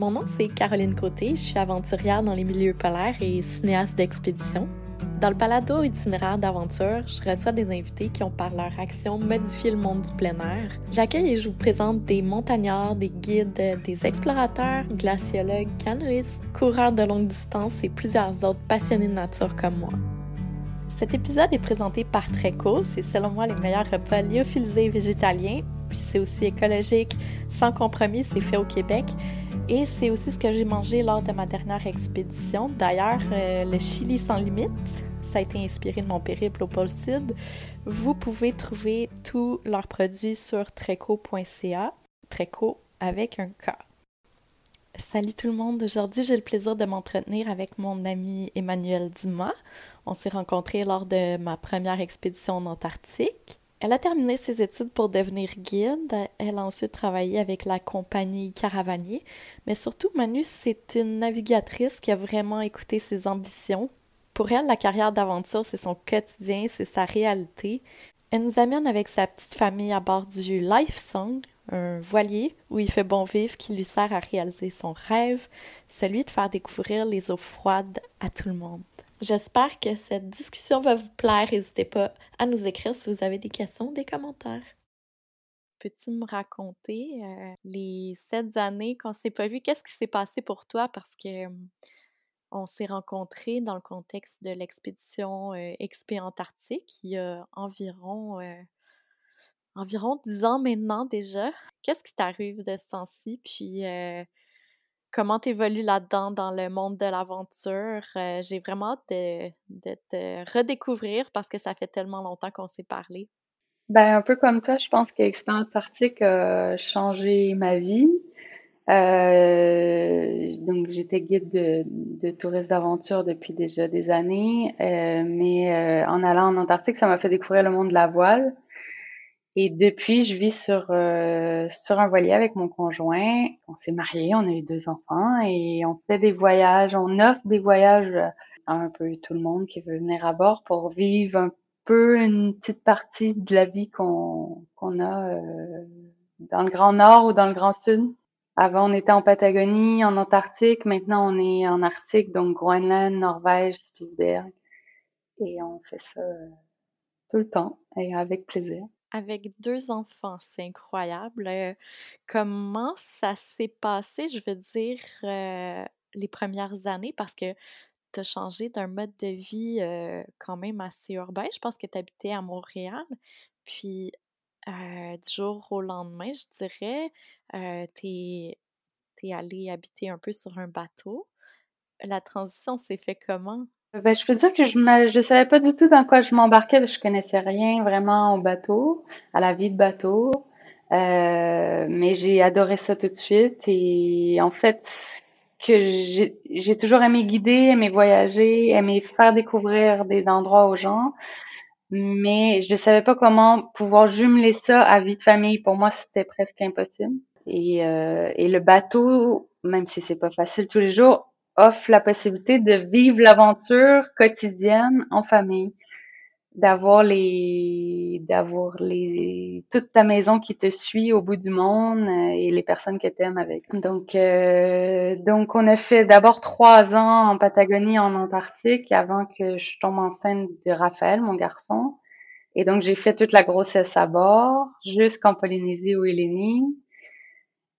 Mon nom, c'est Caroline Côté. Je suis aventurière dans les milieux polaires et cinéaste d'expédition. Dans le palado itinéraire d'aventure, je reçois des invités qui ont par leur action modifié le monde du plein air. J'accueille et je vous présente des montagnards, des guides, des explorateurs, glaciologues, canoïstes, coureurs de longue distance et plusieurs autres passionnés de nature comme moi. Cet épisode est présenté par Treco. C'est selon moi les meilleurs repas lyophilisés végétaliens. Puis c'est aussi écologique, sans compromis, c'est fait au Québec. Et c'est aussi ce que j'ai mangé lors de ma dernière expédition. D'ailleurs, euh, le Chili sans limite, ça a été inspiré de mon périple au pôle Sud. Vous pouvez trouver tous leurs produits sur treco.ca, treco avec un K. Salut tout le monde, aujourd'hui j'ai le plaisir de m'entretenir avec mon ami Emmanuel Dumas. On s'est rencontrés lors de ma première expédition en Antarctique. Elle a terminé ses études pour devenir guide. Elle a ensuite travaillé avec la compagnie Caravanier. Mais surtout, Manu, c'est une navigatrice qui a vraiment écouté ses ambitions. Pour elle, la carrière d'aventure, c'est son quotidien, c'est sa réalité. Elle nous amène avec sa petite famille à bord du Life Song, un voilier où il fait bon vivre qui lui sert à réaliser son rêve, celui de faire découvrir les eaux froides à tout le monde. J'espère que cette discussion va vous plaire. N'hésitez pas à nous écrire si vous avez des questions, des commentaires. Peux-tu me raconter euh, les sept années qu'on s'est pas vu? Qu'est-ce qui s'est passé pour toi? Parce que on s'est rencontrés dans le contexte de l'expédition euh, XP Antarctique il y a environ euh, environ dix ans maintenant déjà. Qu'est-ce qui t'arrive de ce temps-ci? Puis comment tu évolues là-dedans dans le monde de l'aventure. Euh, j'ai vraiment hâte de, te redécouvrir parce que ça fait tellement longtemps qu'on s'est parlé. Ben, un peu comme toi, je pense que l'expérience a changé ma vie. Euh, donc, j'étais guide de, de touristes d'aventure depuis déjà des années, euh, mais en allant en Antarctique, ça m'a fait découvrir le monde de la voile. Et depuis, je vis sur euh, sur un voilier avec mon conjoint. On s'est mariés, on a eu deux enfants et on fait des voyages. On offre des voyages à un peu tout le monde qui veut venir à bord pour vivre un peu une petite partie de la vie qu'on qu'on a euh, dans le Grand Nord ou dans le Grand Sud. Avant, on était en Patagonie, en Antarctique. Maintenant, on est en Arctique, donc Groenland, Norvège, Spitsberg. Et on fait ça euh, tout le temps et avec plaisir avec deux enfants, c'est incroyable. Euh, comment ça s'est passé, je veux dire, euh, les premières années, parce que tu as changé d'un mode de vie euh, quand même assez urbain. Je pense que tu habitais à Montréal, puis du jour au lendemain, je dirais, tu es, es allé habiter un peu sur un bateau. La transition s'est fait comment? Ben, je peux dire que je ne je savais pas du tout dans quoi je m'embarquais. Je connaissais rien vraiment au bateau, à la vie de bateau. Euh, mais j'ai adoré ça tout de suite. Et en fait, que j'ai, toujours aimé guider, aimé voyager, aimé faire découvrir des endroits aux gens. Mais je ne savais pas comment pouvoir jumeler ça à vie de famille. Pour moi, c'était presque impossible. Et, euh, et le bateau, même si c'est pas facile tous les jours, offre la possibilité de vivre l'aventure quotidienne en famille, d'avoir les, d'avoir les, toute ta maison qui te suit au bout du monde euh, et les personnes que t'aimes avec. Donc, euh, donc on a fait d'abord trois ans en Patagonie, en Antarctique, avant que je tombe enceinte de Raphaël, mon garçon. Et donc, j'ai fait toute la grossesse à bord, jusqu'en Polynésie ou Hélénie.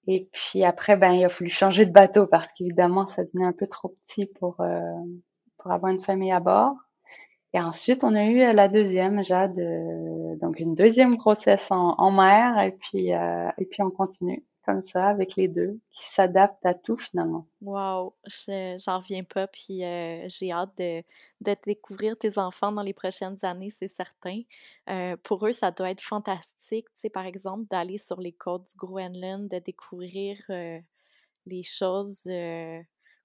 Et puis après, ben, il a fallu changer de bateau parce qu'évidemment, ça devenait un peu trop petit pour, euh, pour avoir une famille à bord. Et ensuite, on a eu la deuxième, Jade, euh, donc une deuxième grossesse en, mer, et puis, euh, et puis on continue comme ça avec les deux qui s'adaptent à tout finalement. Wow, j'en reviens pas, puis euh, j'ai hâte de, de, découvrir tes enfants dans les prochaines années, c'est certain. Euh, pour eux, ça doit être fantastique, tu sais, par exemple, d'aller sur les côtes du Groenland, de découvrir euh, les choses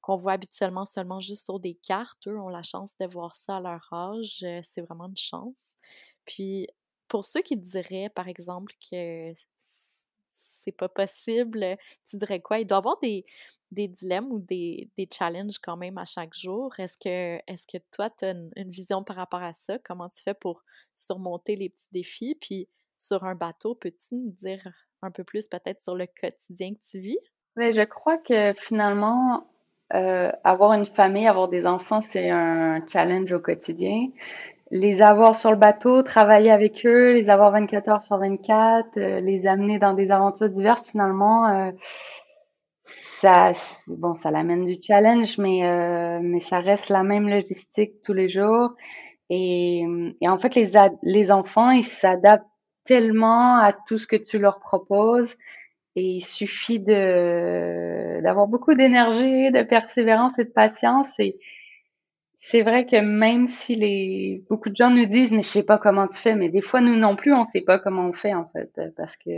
qu'on voit habituellement seulement juste sur des cartes. Eux ont la chance de voir ça à leur âge, c'est vraiment une chance. Puis, pour ceux qui diraient, par exemple, que c'est pas possible, tu dirais quoi? Il doit y avoir des, des dilemmes ou des, des, challenges quand même à chaque jour. Est-ce que, est que toi, tu as une, vision par rapport à ça? Comment tu fais pour surmonter les petits défis? Puis sur un bateau, peux-tu nous dire un peu plus peut-être sur le quotidien que tu vis? Je crois que finalement, euh, avoir une famille, avoir des enfants, c'est un challenge au quotidien. Les avoir sur le bateau, travailler avec eux, les avoir 24 heures sur 24, euh, les amener dans des aventures diverses, finalement, euh, ça, bon, ça l'amène du challenge, mais euh, mais ça reste la même logistique tous les jours. Et, en fait, les les enfants, ils s'adaptent tellement à tout ce que tu leur proposes et il suffit d'avoir beaucoup d'énergie, de persévérance et de patience. C'est vrai que même si les beaucoup de gens nous disent mais je sais pas comment tu fais, mais des fois nous non plus on sait pas comment on fait en fait parce que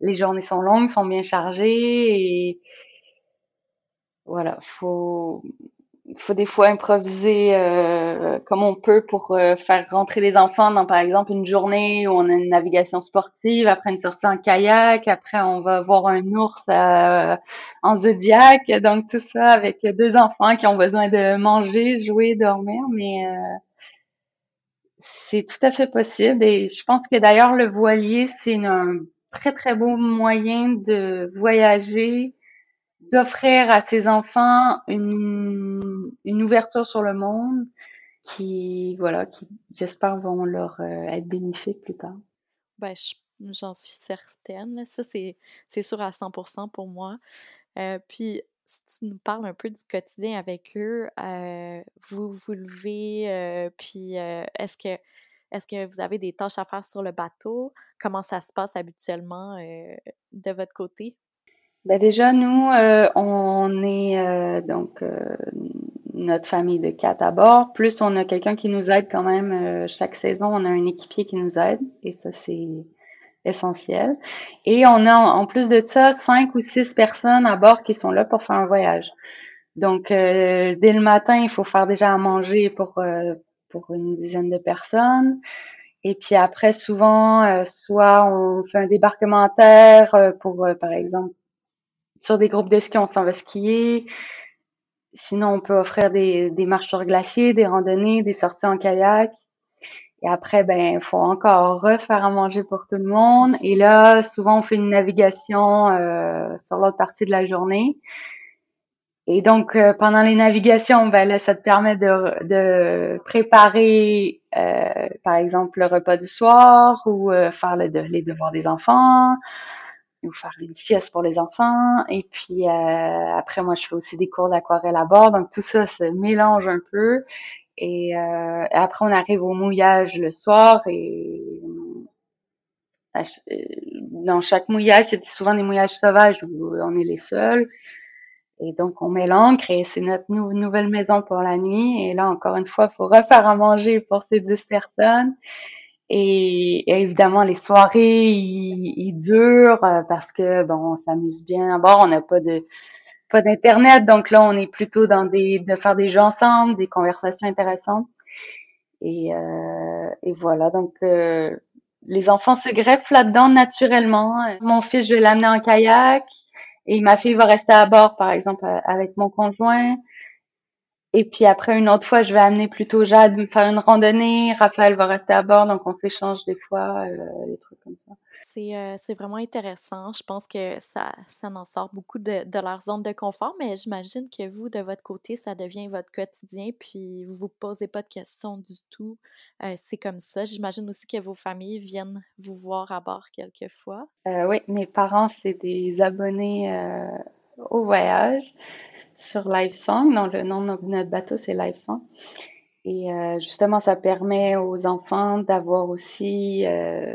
les journées sont longues, sont bien chargées et voilà, faut faut des fois improviser euh, comme on peut pour euh, faire rentrer les enfants dans, par exemple, une journée où on a une navigation sportive, après une sortie en kayak, après on va voir un ours euh, en zodiaque, donc tout ça avec deux enfants qui ont besoin de manger, jouer, dormir, mais c'est tout à fait possible. Et je pense que d'ailleurs le voilier, c'est un très très beau moyen de voyager d'offrir à ses enfants une, une ouverture sur le monde qui, voilà, qui, j'espère, vont leur euh, être bénéfiques plus tard. Ben, j'en suis certaine. Ça, c'est, c'est sûr à 100% pour moi. Euh, puis, si tu nous parles un peu du quotidien avec eux, euh, vous vous levez, puis est-ce que est-ce que vous avez des tâches à faire sur le bateau? Comment ça se passe habituellement de votre côté? Ben déjà, nous, euh, on est euh, donc euh, notre famille de quatre à bord. Plus on a quelqu'un qui nous aide quand même chaque saison. On a un équipier qui nous aide et ça c'est essentiel. Et on a en plus de ça cinq ou six personnes à bord qui sont là pour faire un voyage. Donc dès le matin, il faut faire déjà à manger pour pour une dizaine de personnes. Et puis après, souvent, soit on fait un débarquement à terre pour, par exemple, sur des groupes de ski, on s'en va skier. Sinon, on peut offrir des, des marches sur glacier, des randonnées, des sorties en kayak. Et après, ben, il faut encore refaire à manger pour tout le monde. Et là, souvent, on fait une navigation euh, sur l'autre partie de la journée. Et donc, euh, pendant les navigations, ben là, ça te permet de, préparer, euh, par exemple, le repas du soir ou faire le, les devoirs des enfants, ou faire une sieste pour les enfants. Et puis euh, après, moi, je fais aussi des cours d'aquarelle à bord. Donc tout ça se mélange un peu. Et euh, après, on arrive au mouillage le soir et euh, dans chaque mouillage, c'est souvent des mouillages sauvages où on est les seuls. Et donc, on met l'encre et c'est notre nouvelle maison pour la nuit. Et là, encore une fois, il faut refaire à manger pour ces 10 personnes. Et, évidemment, les soirées, ils, durent euh, parce que bon, on s'amuse bien à bord. On n'a pas de pas d'internet, donc là, on est plutôt dans des de faire des jeux ensemble, des conversations intéressantes. Et, euh, et voilà, donc euh, les enfants se greffent là-dedans naturellement. Mon fils, je vais l'amener en kayak et ma fille va rester à bord, par exemple, avec mon conjoint. Et puis après, une autre fois, je vais amener plutôt Jade me faire une randonnée. Raphaël va rester à bord, donc on s'échange des fois, euh, des trucs comme ça. C'est, euh, c'est vraiment intéressant. Je pense que ça, ça en sort beaucoup de, de leur zone de confort, mais j'imagine que vous, de votre côté, ça devient votre quotidien, puis vous vous posez pas de questions du tout. Euh, c'est comme ça. J'imagine aussi que vos familles viennent vous voir à bord quelquefois. Oui, mes parents, c'est des abonnés au voyage sur LiveSong. Donc, le nom de notre bateau, c'est LiveSong. Et euh, justement, ça permet aux enfants d'avoir aussi euh,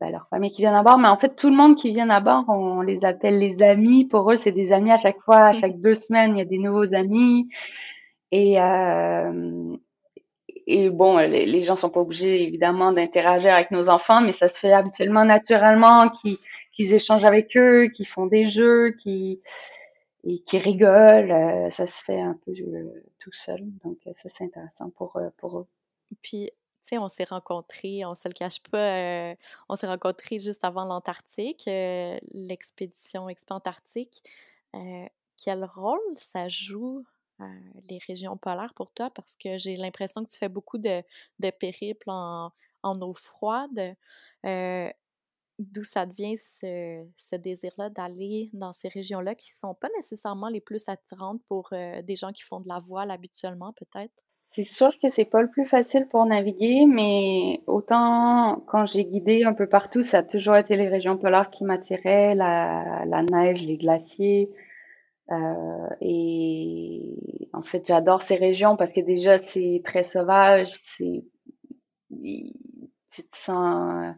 ben, leur famille qui vient à bord. Mais en fait, tout le monde qui vient à bord, on les appelle les amis. Pour eux, c'est des amis à chaque fois. À chaque deux semaines, il y a des nouveaux amis. Et, euh, et bon, les, les gens sont pas obligés, évidemment, d'interagir avec nos enfants, mais ça se fait habituellement naturellement, qu'ils échangent avec eux, qu'ils font des jeux, qu'ils qui rigolent. Euh, ça se fait un peu euh, tout seul. Donc, euh, ça, c'est intéressant pour, pour eux. Puis, tu sais, on s'est rencontrés, on se le cache pas, on s'est rencontrés juste avant l'Antarctique, l'expédition Expo Antarctique. quel rôle ça joue les régions polaires pour toi? Parce que j'ai l'impression que tu fais beaucoup de, de périples en, en eau froide. D'où ça devient ce, désir-là d'aller dans ces régions-là qui sont pas nécessairement les plus attirantes pour euh, des gens qui font de la voile habituellement, peut-être? C'est sûr que c'est pas le plus facile pour naviguer, mais autant quand j'ai guidé un peu partout, ça a toujours été les régions polaires qui m'attiraient, la, la neige, les glaciers. Euh, et en fait, j'adore ces régions parce que déjà c'est très sauvage, c'est tu te sens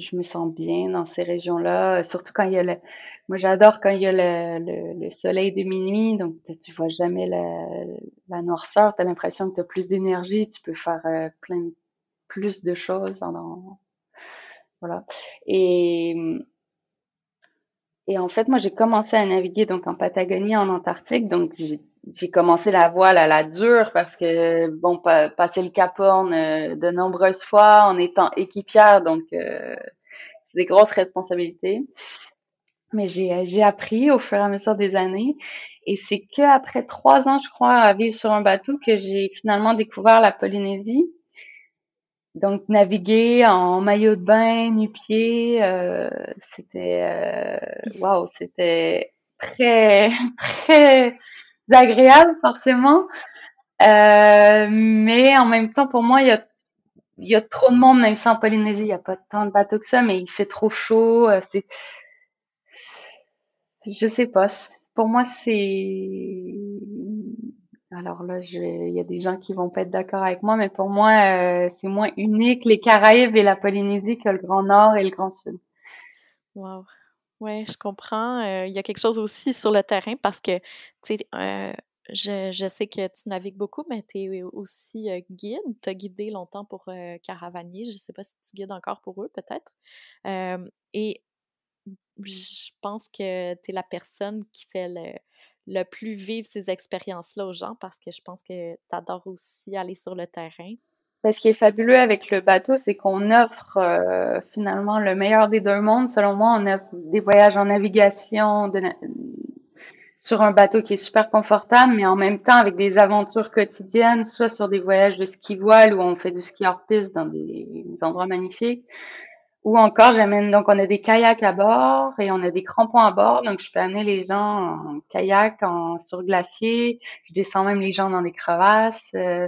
je me sens bien dans ces régions-là, surtout quand il y a le, moi j'adore quand il y a le, le, soleil de minuit, donc tu vois jamais la, la noirceur, tu as l'impression que tu as plus d'énergie, tu peux faire euh, plein plus de choses dans, voilà. Et et en fait, moi j'ai commencé à naviguer donc en Patagonie, en Antarctique, donc j'ai j'ai commencé la voile à la dure parce que bon passer le Cap Horn euh, de nombreuses fois en étant équipière donc euh, c'est des grosses responsabilités. Mais j'ai j'ai appris au fur et à mesure des années. Et c'est que après trois ans je crois à vivre sur un bateau que j'ai finalement découvert la Polynésie. Donc naviguer en maillot de bain nu-pied euh, c'était waouh c'était très très agréable forcément. Euh, mais en même temps, pour moi, il y a, trop de monde, même si en Polynésie, il n'y a pas tant de bateaux que ça, mais il fait trop chaud. Euh, c'est, je sais pas. Pour moi, c'est, alors là, il y a des gens qui vont pas être d'accord avec moi, mais pour moi, euh, c'est moins unique les Caraïbes et la Polynésie que le Grand Nord et le Grand Sud. Wow. Oui, je comprends. Il y a quelque chose aussi sur le terrain parce que, tu sais, euh, je, je, sais que tu navigues beaucoup, mais tu es aussi guide. Tu as guidé longtemps pour Caravanier. Je ne sais pas si tu guides encore pour eux, peut-être. et je pense que tu es la personne qui fait le, le plus vivre ces expériences-là aux gens parce que je pense que tu adores aussi aller sur le terrain ce qui est fabuleux avec le bateau, c'est qu'on offre euh, finalement le meilleur des deux mondes. Selon moi, on offre des voyages en navigation sur un bateau qui est super confortable, mais en même temps avec des aventures quotidiennes, soit sur des voyages de ski voile où on fait du ski hors piste dans des, endroits magnifiques, ou encore j'amène donc on a des kayaks à bord et on a des crampons à bord, donc je peux amener les gens en kayak, en sur glacier, je descends même les gens dans des crevasses. Euh,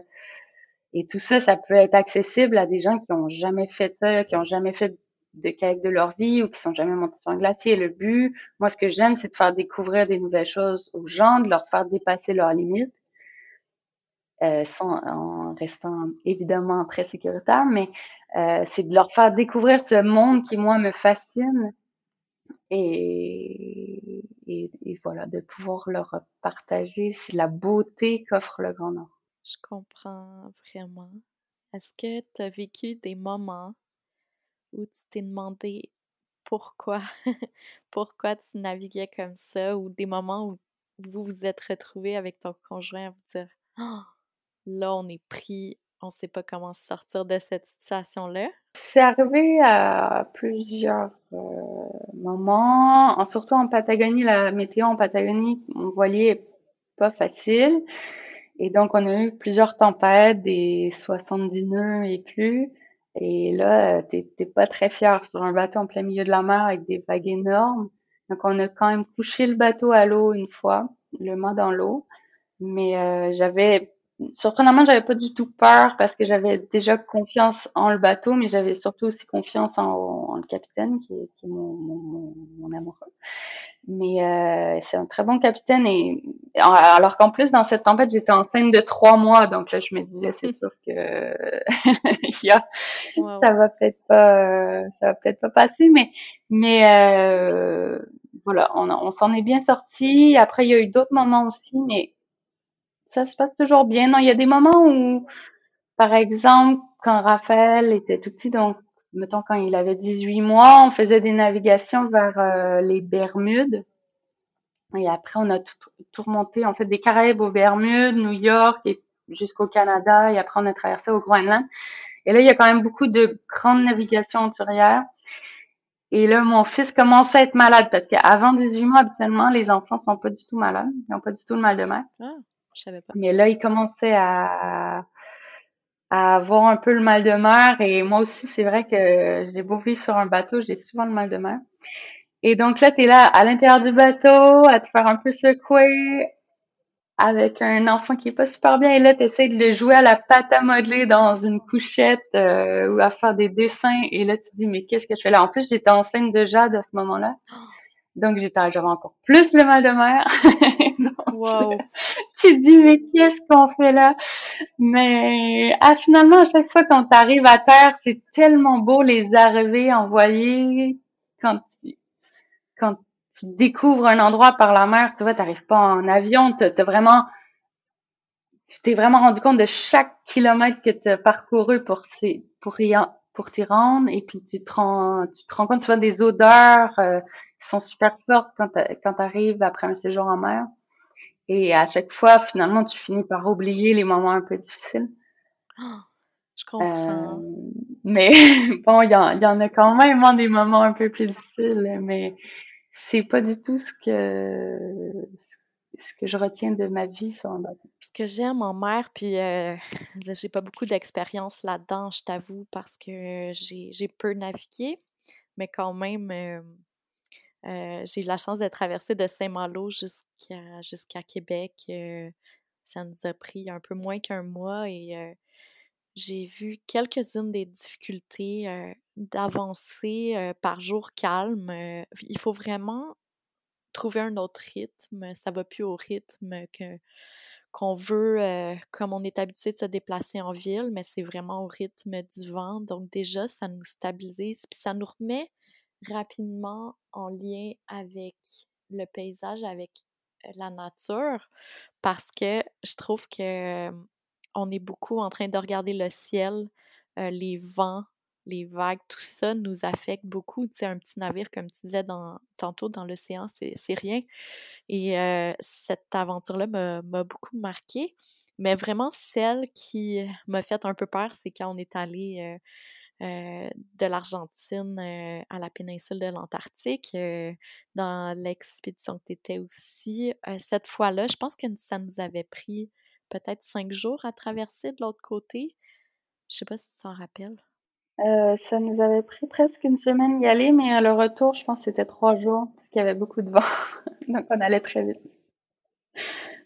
et tout ça, ça peut être accessible à des gens qui ont jamais fait ça, qui ont jamais fait de kayak de leur vie ou qui sont jamais montés sur un glacier. Le but, moi, ce que j'aime, c'est de faire découvrir des nouvelles choses aux gens, de leur faire dépasser leurs limites, euh, sans, en restant évidemment très sécuritaire, mais euh, c'est de leur faire découvrir ce monde qui, moi, me fascine. Et, et, et voilà, de pouvoir leur partager la beauté qu'offre le Grand Nord. Je comprends vraiment. Est-ce que tu as vécu des moments où tu t'es demandé pourquoi, pourquoi tu naviguais comme ça, ou des moments où vous vous êtes retrouvé avec ton conjoint à vous dire oh, là, on est pris, on sait pas comment sortir de cette situation-là? C'est arrivé à plusieurs euh, moments, surtout en Patagonie, la météo en Patagonie, voilier est pas facile. Et donc, on a eu plusieurs tempêtes, des 70 nœuds et plus. Et là, t'es pas très fier sur un bateau en plein milieu de la mer avec des vagues énormes. Donc, on a quand même couché le bateau à l'eau une fois, le mât dans l'eau. Mais euh, j'avais, surprenamment, j'avais pas du tout peur parce que j'avais déjà confiance en le bateau, mais j'avais surtout aussi confiance en, le capitaine, qui est, mon amoureux. Mais euh, c'est un très bon capitaine et alors qu'en plus dans cette tempête j'étais enceinte de trois mois donc là je me disais c'est sûr que ça va peut-être pas ça va peut-être pas passer mais mais euh, voilà on, on s'en est bien sorti. Après il y a eu d'autres moments aussi mais ça se passe toujours bien. Non il y a des moments où par exemple quand Raphaël était tout petit donc mettons quand il avait 18 mois, on faisait des navigations vers euh, les Bermudes. Et après, on a tout, remonté, en fait, des Caraïbes aux Bermudes, New York et jusqu'au Canada. Et après, on a traversé au Groenland. Et là, il y a quand même beaucoup de grandes navigations auturières. Et là, mon fils commence à être malade parce qu'avant 18 mois, habituellement, les enfants sont pas du tout malades. Ils n'ont pas du tout le mal de mer. Ah, je savais pas. Mais là, il commençait à, à avoir un peu le mal de mer. Et moi aussi, c'est vrai que j'ai beau vivre sur un bateau, j'ai souvent le mal de mer. Et donc là, tu es là à l'intérieur du bateau, à te faire un peu secouer avec un enfant qui est pas super bien. Et là, tu essaies de le jouer à la pâte à modeler dans une couchette euh, ou à faire des dessins. Et là, tu te dis, mais qu'est-ce que je fais là? En plus, j'étais enceinte de Jade à ce moment-là. Donc, j'étais, j'avais encore plus le mal de mer. wow. tu te dis, mais qu'est-ce qu'on fait là? Mais ah, finalement, à chaque fois quand tu arrives à terre, c'est tellement beau les arriver envoyer quand tu, quand tu découvres un endroit par la mer, tu vois, t'arrives pas en avion, t'as vraiment, tu t'es vraiment rendu compte de chaque kilomètre que tu as parcouru pour, pour, y, pour t'y rendre, et puis tu te rends, tu te rends compte, tu vois, des odeurs euh, qui sont super fortes quand tu arrives après un séjour en mer. Et à chaque fois, finalement, tu finis par oublier les moments un peu difficiles. je comprends. Euh, mais bon, il y, en, y en a quand même hein, des moments un peu plus difficiles, mais c'est pas du tout ce que ce que je retiens de ma vie sur un bateau. Ce que j'aime en mer, puis euh, j'ai pas beaucoup d'expérience là-dedans, je t'avoue, parce que j'ai peu navigué, mais quand même, euh, euh, j'ai eu la chance de traverser de Saint-Malo jusqu'à Québec. ça nous a pris un peu moins qu'un mois et j'ai vu quelques-unes des difficultés d'avancer par jour calme. il faut vraiment trouver un autre rythme. Ça va plus au rythme que qu'on veut, comme on est habitué de se déplacer en ville, mais c'est vraiment au rythme du vent. Donc déjà, ça nous stabilise, puis ça nous remet rapidement en lien avec le paysage, avec la nature, parce que je trouve que on est beaucoup en train de regarder le ciel, les vents, les vagues, tout ça nous affecte beaucoup. Tu sais, un petit navire, comme tu disais tantôt dans l'océan, c'est rien. Et cette aventure-là m'a beaucoup marqué. Mais vraiment, celle qui m'a fait un peu peur, c'est quand on est allé de l'Argentine à la péninsule de l'Antarctique, dans l'expédition que tu étais aussi. cette fois-là, je pense que ça nous avait pris peut-être cinq jours à traverser de l'autre côté. Je sais pas si tu t'en rappelles. Euh, ça nous avait pris presque une semaine d'y aller, mais le retour, je pense c'était trois jours, parce qu'il y avait beaucoup de vent. Donc on allait très vite.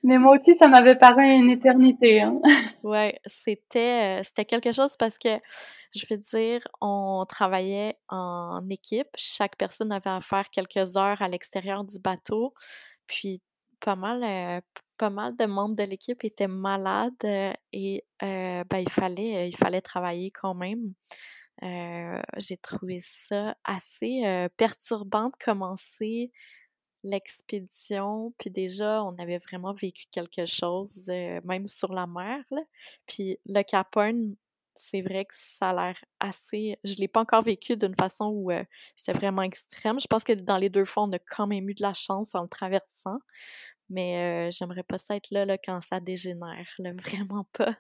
Mais moi aussi, ça m'avait paru une éternité. Hein. Ouais, c'était, euh, c'était quelque chose parce que, je veux dire, on travaillait en équipe. Chaque personne avait à faire quelques heures à l'extérieur du bateau. Puis pas mal, euh, pas mal de membres de l'équipe étaient malades euh, et ben, il, fallait, il fallait travailler quand même. j'ai trouvé ça assez perturbant de commencer l'expédition, puis déjà, on avait vraiment vécu quelque chose, même sur la mer. Puis le Cap c'est vrai que ça a l'air assez. Je l'ai pas encore vécu d'une façon où c'était vraiment extrême. Je pense que dans les deux fois, on a quand même eu de la chance en le traversant. Mais euh, j'aimerais pas ça être là, là quand ça dégénère, là, vraiment pas.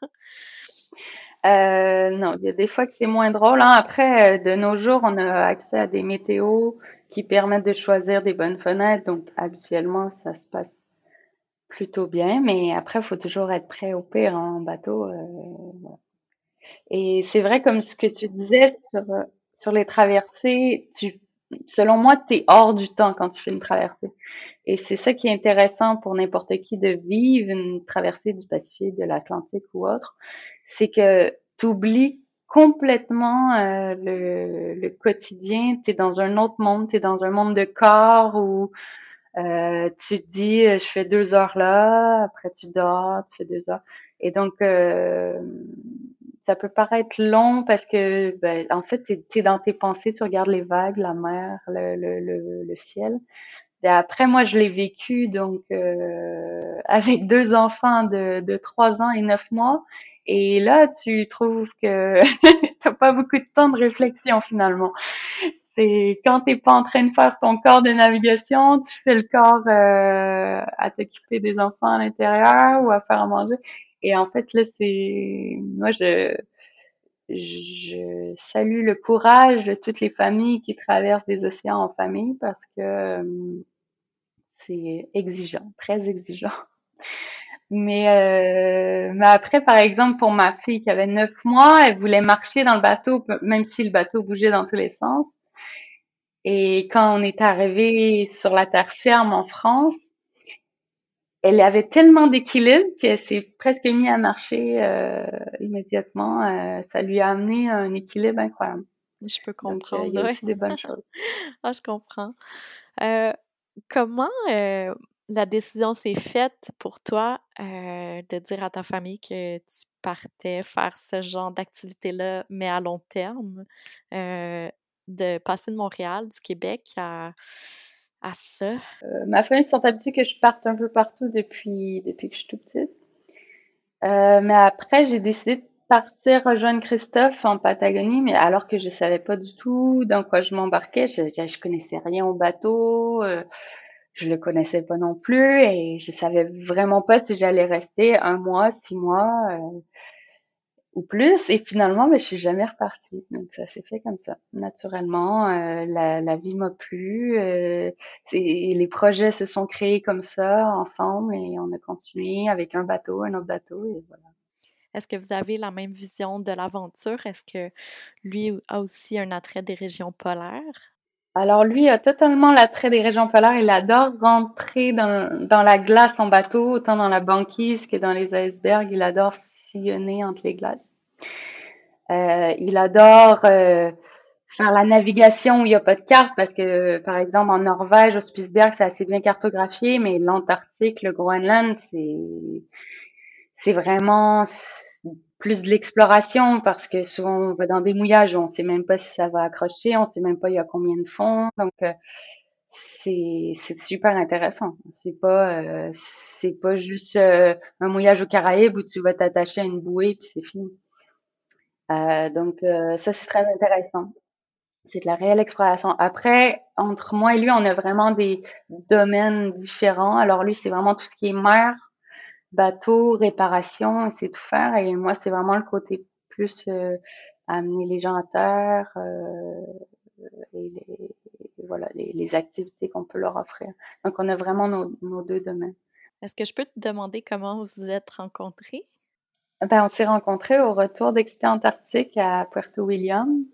Euh, non, il y a des fois que c'est moins drôle. Hein. Après, euh, de nos jours, on a accès à des météos qui permettent de choisir des bonnes fenêtres. Donc, habituellement, ça se passe plutôt bien. Mais après, il faut toujours être prêt au pire hein, en bateau. Et c'est vrai, comme ce que tu disais sur, sur les traversées, tu selon moi, tu es hors du temps quand tu fais une traversée. Et c'est ça qui est intéressant pour n'importe qui de vivre une traversée du Pacifique, de l'Atlantique ou autre, c'est que tu oublies complètement euh, le, le, quotidien, tu es dans un autre monde, tu es dans un monde de corps où euh, tu dis, je fais deux heures là, après tu dors, tu fais deux heures. Et donc, euh, ça peut paraître long parce que, ben, en fait, tu es, dans tes pensées, tu regardes les vagues, la mer, le, le, le, ciel. Et après, moi, je l'ai vécu donc euh, avec deux enfants de, de 3 ans et 9 mois. Et là, tu trouves que t'as pas beaucoup de temps de réflexion finalement. C'est quand t'es pas en train de faire ton corps de navigation, tu fais le corps euh, à t'occuper des enfants à l'intérieur ou à faire à manger. Et en fait, là, c'est moi, je je salue le courage de toutes les familles qui traversent des océans en famille parce que euh, c'est exigeant, très exigeant. Mais, euh, mais après, par exemple, pour ma fille qui avait neuf mois, elle voulait marcher dans le bateau, même si le bateau bougeait dans tous les sens. Et quand on est arrivé sur la terre ferme en France, elle avait tellement d'équilibre qu'elle s'est presque mise à marcher euh, immédiatement. Euh, ça lui a amené un équilibre incroyable. Je peux comprendre. il y a aussi des bonnes choses. ah, je comprends. comment la décision s'est faite pour toi de dire à ta famille que tu partais faire ce genre d'activité-là, mais à long terme, de passer de Montréal, du Québec à, à ça? ma famille sont habitués que je parte un peu partout depuis, depuis que je suis tout petite. mais après, j'ai décidé de partir rejoindre Christophe en Patagonie, mais alors que je savais pas du tout dans quoi je m'embarquais, je, je, connaissais rien au bateau, euh, je le connaissais pas non plus et je savais vraiment pas si j'allais rester un mois, six mois euh, ou plus. Et finalement, mais ben, je suis jamais repartie. Donc ça s'est fait comme ça, naturellement. Euh, la, vie m'a plu. Euh, les projets se sont créés comme ça ensemble et on a continué avec un bateau, un autre bateau et voilà. Est-ce que vous avez la même vision de l'aventure? Est-ce que lui a aussi un attrait des régions polaires? Alors lui a totalement l'attrait des régions polaires. Il adore rentrer dans, la glace en bateau, autant dans la banquise que dans les icebergs. Il adore sillonner entre les glaces. Euh, il adore euh, faire la navigation où il n'y a pas de carte parce que, par exemple, en Norvège, au Spitsberg, c'est assez bien cartographié, mais l'Antarctique, le Groenland, c'est c'est vraiment plus de l'exploration parce que souvent on va dans des mouillages, on sait même pas si ça va accrocher, on sait même pas il y a combien de fonds. Donc euh, c'est c'est super intéressant. C'est pas euh, c'est pas juste euh, un mouillage au Caraïbes où tu vas t'attacher à une bouée puis c'est fini. donc ça c'est très intéressant. C'est de la réelle exploration. Après, entre moi et lui, on a vraiment des domaines différents. Alors lui, c'est vraiment tout ce qui est mer, bateau, réparation, c'est tout faire. Et moi, c'est vraiment le côté plus euh, amener les gens à terre euh, et, les, voilà les, activités qu'on peut leur offrir. Donc, on a vraiment nos, nos deux domaines. Est-ce que je peux te demander comment vous vous êtes rencontrés? Ben, on s'est rencontrés au retour d'Expé Antarctique à Puerto William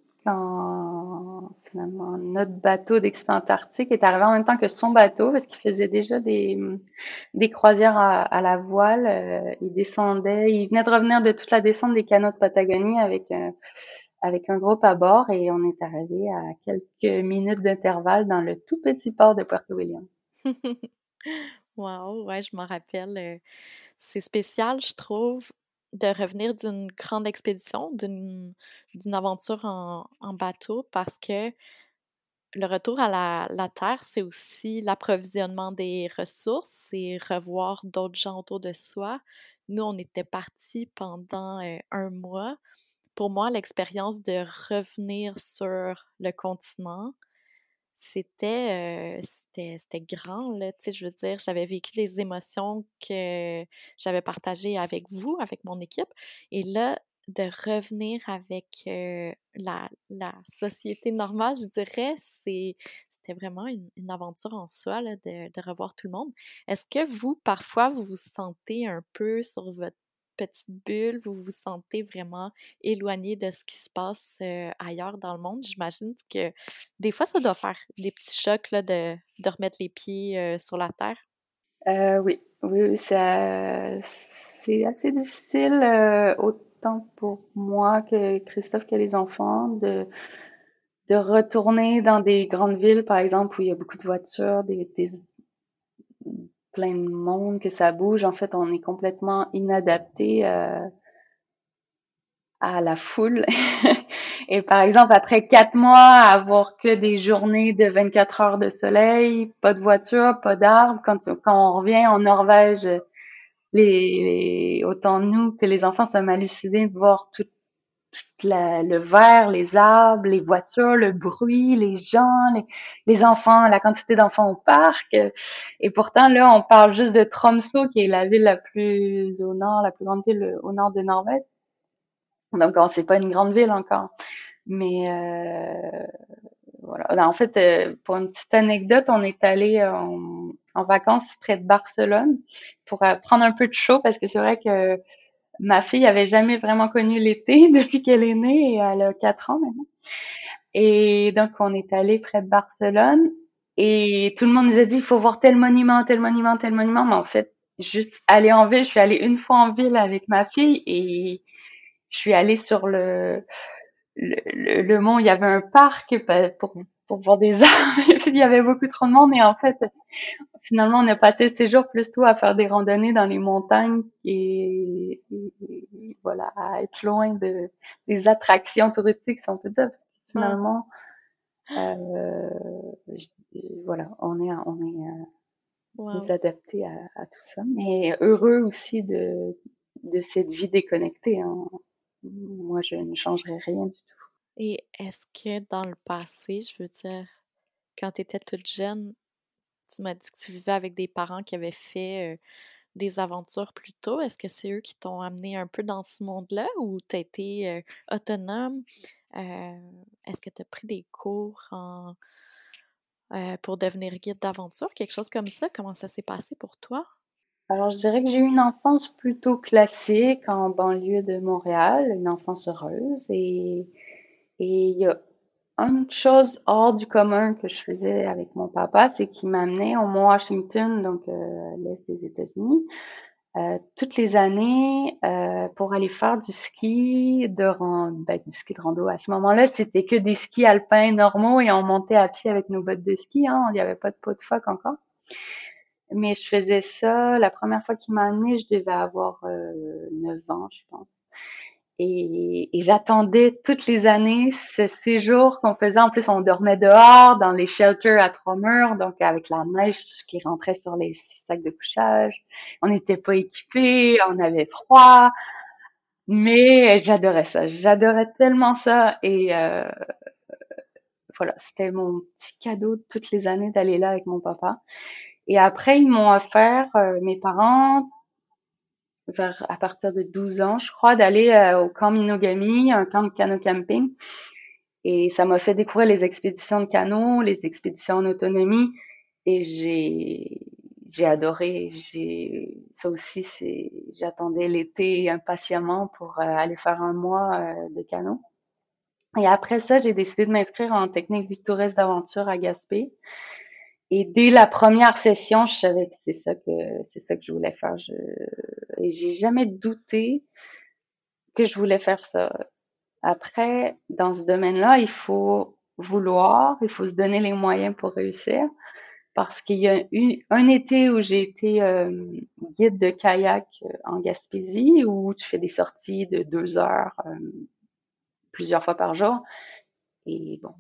notre bateau d'expé antarctique est arrivé en même temps que son bateau parce qu'il faisait déjà des, des croisières à, la voile. Euh, il descendait, il venait de revenir de toute la descente des canaux de Patagonie avec un, avec un groupe à bord et on est arrivé à quelques minutes d'intervalle dans le tout petit port de Puerto William. wow, ouais, je m'en rappelle. Euh, c'est spécial, je trouve de revenir d'une grande expédition, d'une aventure en, bateau, parce que le retour à la, Terre, c'est aussi l'approvisionnement des ressources et revoir d'autres gens autour de soi. Nous, on était partis pendant euh, un mois. Pour moi, l'expérience de revenir sur le continent, c'était c'était grand là tu sais je veux dire j'avais vécu des émotions que j'avais partagées avec vous avec mon équipe. Et là de revenir avec la, la société normale je dirais c'était vraiment une, une, aventure en soi là, de, de revoir tout le monde. Est-ce que vous parfois vous vous sentez un peu sur votre petite bulle, vous vous sentez vraiment éloigné de ce qui se passe ailleurs dans le monde. J'imagine que des fois, ça doit faire des petits chocs de, de remettre les pieds sur la terre. Euh, oui, oui, c'est assez difficile, autant pour moi que Christophe que les enfants, de, retourner dans des grandes villes, par exemple, où il y a beaucoup de voitures, des plein de monde, que ça bouge. En fait, on est complètement inadapté euh, à la foule. Et par exemple, après quatre mois, avoir que des journées de 24 heures de soleil, pas de voiture, pas d'arbres. Quand, on revient en Norvège, les, autant nous que les enfants sommes hallucinés de voir le vert, les arbres, les voitures, le bruit, les gens, les, enfants, la quantité d'enfants au parc. Et pourtant, là, on parle juste de Tromsø, qui est la ville la plus au nord, la plus grande ville au nord de Norvège. Donc, c'est pas une grande ville encore. Mais euh, voilà. En fait, euh, pour une petite anecdote, on est allé en, en vacances près de Barcelone pour prendre un peu de chaud parce que c'est vrai que ma fille avait jamais vraiment connu l'été depuis qu'elle est née et elle a quatre ans maintenant. Et donc, on est allé près de Barcelone et tout le monde nous a dit, il faut voir tel monument, tel monument, tel monument. Mais en fait, juste aller en ville, je suis allée une fois en ville avec ma fille et je suis allée sur le, le, le, mont, il y avait un parc pour, pour voir des arbres. il y avait beaucoup trop de monde et en fait, finalement, on a passé le séjour plus tout à faire des randonnées dans les montagnes et, voilà, à être loin de, des attractions touristiques, si on peut dire. Parce que finalement, euh, voilà, on est, on est euh, adapté à, à, tout ça, mais heureux aussi de, de cette vie déconnectée. Hein. Moi, je ne changerais rien du tout. Et est-ce que dans le passé, je veux dire, quand tu étais toute jeune, tu m'as dit que tu vivais avec des parents qui avaient fait des aventures plus tôt. Est-ce que c'est eux qui t'ont amené un peu dans ce monde-là ou tu as été autonome? Est-ce que tu as pris des cours pour devenir guide d'aventure? Quelque chose comme ça? Comment ça s'est passé pour toi? Alors, je dirais que j'ai eu une enfance plutôt classique en banlieue de Montréal, une enfance heureuse. Et, et il y a une chose hors du commun que je faisais avec mon papa, c'est qu'il m'amenait au Mont Washington, donc euh, l'est des États-Unis, euh, toutes les années euh, pour aller faire du ski de rando, ben, du ski de rando. À ce moment-là, c'était que des skis alpins normaux et on montait à pied avec nos bottes de ski. Hein, il n'y avait pas de pot de phoque encore. Mais je faisais ça. La première fois qu'il m'a amené, je devais avoir euh, 9 ans, je pense. Et, et j'attendais toutes les années ce séjour qu'on faisait. En plus, on dormait dehors dans les shelters à trois murs, donc avec la neige qui rentrait sur les sacs de couchage. On n'était pas équipés, on avait froid, mais j'adorais ça. J'adorais tellement ça et euh, voilà, c'était mon petit cadeau toutes les années d'aller là avec mon papa. Et après, ils m'ont offert, euh, mes parents, vers, à partir de 12 ans, je crois, d'aller euh, au camp Minogami, un camp de canot camping. Et ça m'a fait découvrir les expéditions de canot, les expéditions en autonomie. Et j'ai, j'ai adoré. J'ai, ça aussi, c'est, j'attendais l'été impatiemment pour euh, aller faire un mois de canot. Et après ça, j'ai décidé de m'inscrire en technique du tourisme d'aventure à Gaspé. Et dès la première session, je savais que c'est ça que c'est ça que je voulais faire. Je, et j'ai jamais douté que je voulais faire ça. Après, dans ce domaine-là, il faut vouloir, il faut se donner les moyens pour réussir. Parce qu'il y a eu un été où j'ai été euh, guide de kayak euh, en Gaspésie, où tu fais des sorties de deux heures euh, plusieurs fois par jour. Et bon,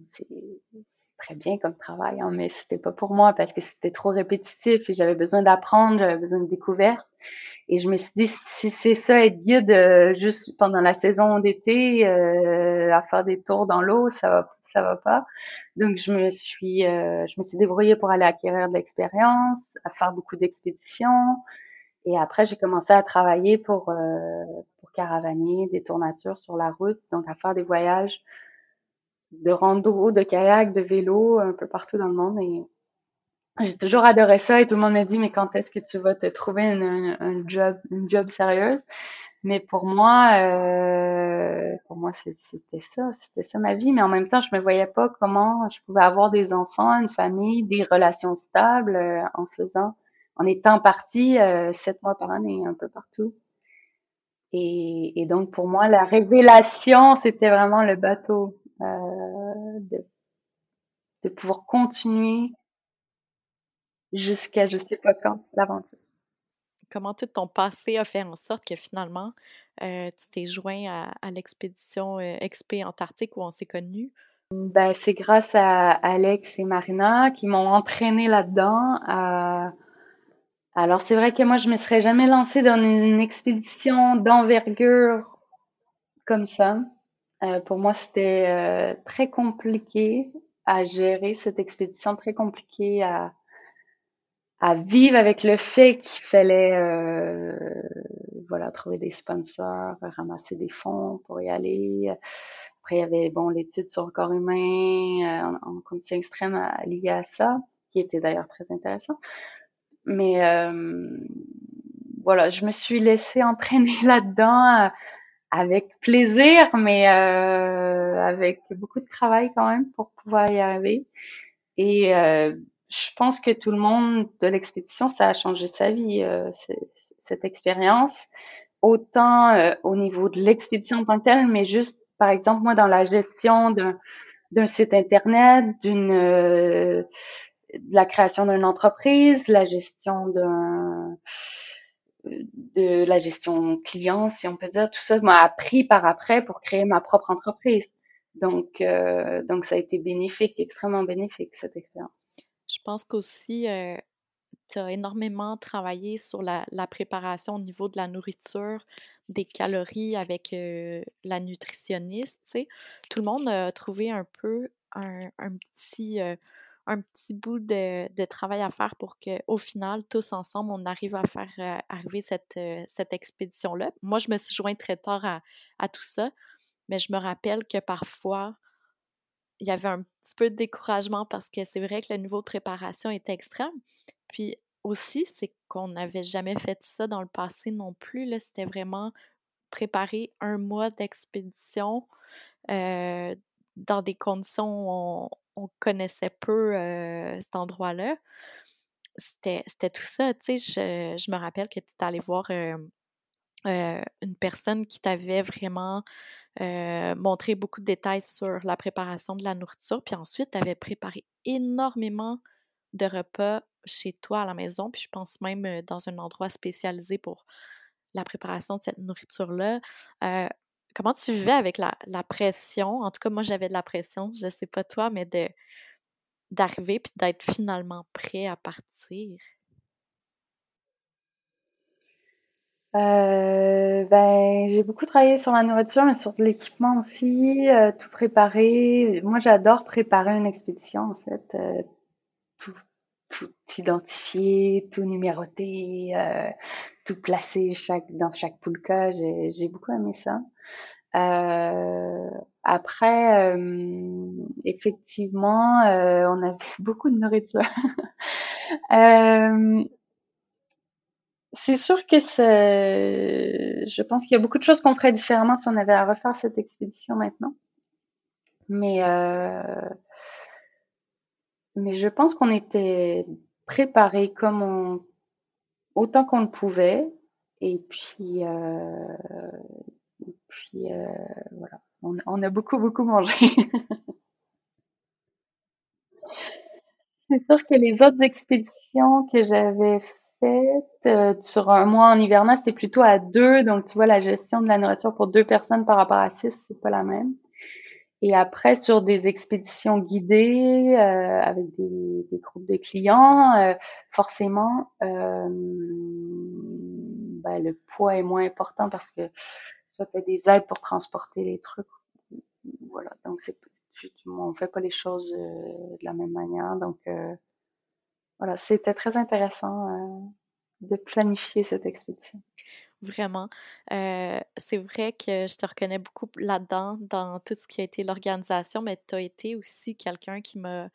très bien comme travail, hein, mais c'était pas pour moi parce que c'était trop répétitif et j'avais besoin d'apprendre, j'avais besoin de découverte. Et je me suis dit, si c'est ça, être guide euh, juste pendant la saison d'été, euh, à faire des tours dans l'eau, ça va, ça va pas. Donc je me suis, euh, je me suis débrouillée pour aller acquérir de l'expérience, à faire beaucoup d'expéditions. Et après, j'ai commencé à travailler pour pour caravanier, des tours nature sur la route, donc à faire des voyages de rando, de kayak, de vélo, un peu partout dans le monde. Et j'ai toujours adoré ça et tout le monde m'a dit, mais quand est-ce que tu vas te trouver un, job, une job sérieuse? Mais pour moi, euh, pour moi, c'était ça, c'était ça ma vie. Mais en même temps, je me voyais pas comment je pouvais avoir des enfants, une famille, des relations stables euh, en faisant, en étant partie euh, sept mois par année, un peu partout. Et, et donc pour moi, la révélation, c'était vraiment le bateau. Euh, de, de pouvoir continuer jusqu'à je sais pas quand l'aventure. Comment tout ton passé a fait en sorte que finalement euh, tu t'es joint à, à l'expédition euh, XP Antarctique où on s'est connus? Ben, c'est grâce à Alex et Marina qui m'ont entraîné là-dedans. Alors c'est vrai que moi je me serais jamais lancée dans une expédition d'envergure comme ça. Euh, pour moi, c'était euh, très compliqué à gérer cette expédition, très compliqué à, à vivre avec le fait qu'il fallait euh, voilà trouver des sponsors, ramasser des fonds pour y aller, Après, il y avait bon l'étude sur le corps humain en, en, conditions extrêmes liées à ça, qui était d'ailleurs très intéressant. Mais voilà, je me suis laissée entraîner là-dedans avec plaisir, mais euh, avec beaucoup de travail quand même pour pouvoir y arriver. Et euh, je pense que tout le monde de l'expédition, ça a changé sa vie, euh, cette expérience. Autant euh, au niveau de l'expédition en tant que telle, mais juste, par exemple, moi, dans la gestion d'un site Internet, d'une euh, de la création d'une entreprise, la gestion d'un de la gestion client, si on peut dire, tout ça m'a appris par après pour créer ma propre entreprise. Donc, euh, donc ça a été bénéfique, extrêmement bénéfique cette expérience. Je pense qu'aussi, euh, tu as énormément travaillé sur la, préparation au niveau de la nourriture, des calories avec euh, la nutritionniste. Tout le monde a trouvé un peu un, un petit un petit bout de, de, travail à faire pour qu'au final, tous ensemble, on arrive à faire euh, arriver cette, euh, cette expédition-là. Moi, je me suis joint très tard à, à, tout ça, mais je me rappelle que parfois, il y avait un petit peu de découragement parce que c'est vrai que le niveau de préparation était extrême. Puis aussi, c'est qu'on n'avait jamais fait ça dans le passé non plus. C'était vraiment préparer un mois d'expédition euh, dans des conditions où on, on connaissait peu cet endroit-là. C'était, tout ça, tu sais, je, me rappelle que tu es allé voir une personne qui t'avait vraiment montré beaucoup de détails sur la préparation de la nourriture, puis ensuite, tu avais préparé énormément de repas chez toi à la maison, puis je pense même dans un endroit spécialisé pour la préparation de cette nourriture-là. Comment tu vivais avec la, pression? En tout cas, moi, j'avais de la pression, je sais pas toi, mais de d'arriver puis d'être finalement prêt à partir. Euh, ben, j'ai beaucoup travaillé sur la nourriture, mais sur l'équipement aussi, euh, tout préparer. Moi, j'adore préparer une expédition, en fait. Euh, tout, tout identifier, tout numéroter, tout placer chaque, dans chaque poulka. J'ai beaucoup aimé ça. Euh, après, euh, effectivement, euh, on avait beaucoup de nourriture. c'est sûr que c'est, je pense qu'il y a beaucoup de choses qu'on ferait différemment si on avait à refaire cette expédition maintenant. Mais, mais je pense qu'on était préparé comme on, autant qu'on le pouvait. Et puis, puis euh, voilà, on, on, a beaucoup beaucoup mangé. C'est sûr que les autres expéditions que j'avais faites euh, sur un mois en hivernage, c'était plutôt à deux. Donc, tu vois, la gestion de la nourriture pour deux personnes par rapport à six, c'est pas la même. Et après, sur des expéditions guidées euh, avec des, des, groupes de clients, euh, forcément, euh, ben, le poids est moins important parce que soit fait des aides pour transporter les trucs. Voilà, donc c'est on fait pas les choses euh, de la même manière. Donc euh, voilà, c'était très intéressant euh, de planifier cette expédition. Vraiment. c'est vrai que je te reconnais beaucoup là-dedans, dans tout ce qui a été l'organisation, mais tu as été aussi quelqu'un qui m'a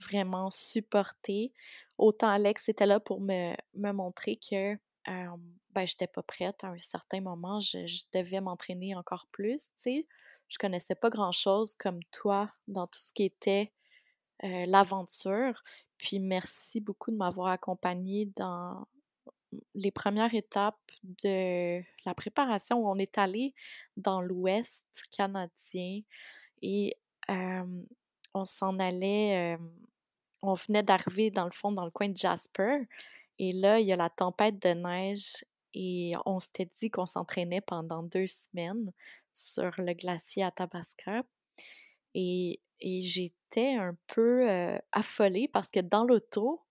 vraiment supporté. Autant Alex était là pour me, me montrer que euh, ben, j'étais pas prête à un certain moment. Je, devais m'entraîner encore plus, tu sais. Je connaissais pas grand-chose comme toi dans tout ce qui était l'aventure. Puis merci beaucoup de m'avoir accompagnée dans les premières étapes de la préparation où on est allé dans l'Ouest canadien et on s'en allait, on venait d'arriver dans le fond dans le coin de Jasper et là, il y a la tempête de neige et on s'était dit qu'on s'entraînait pendant deux semaines sur le glacier Athabasca. Et, j'étais un peu affolée parce que dans l'auto,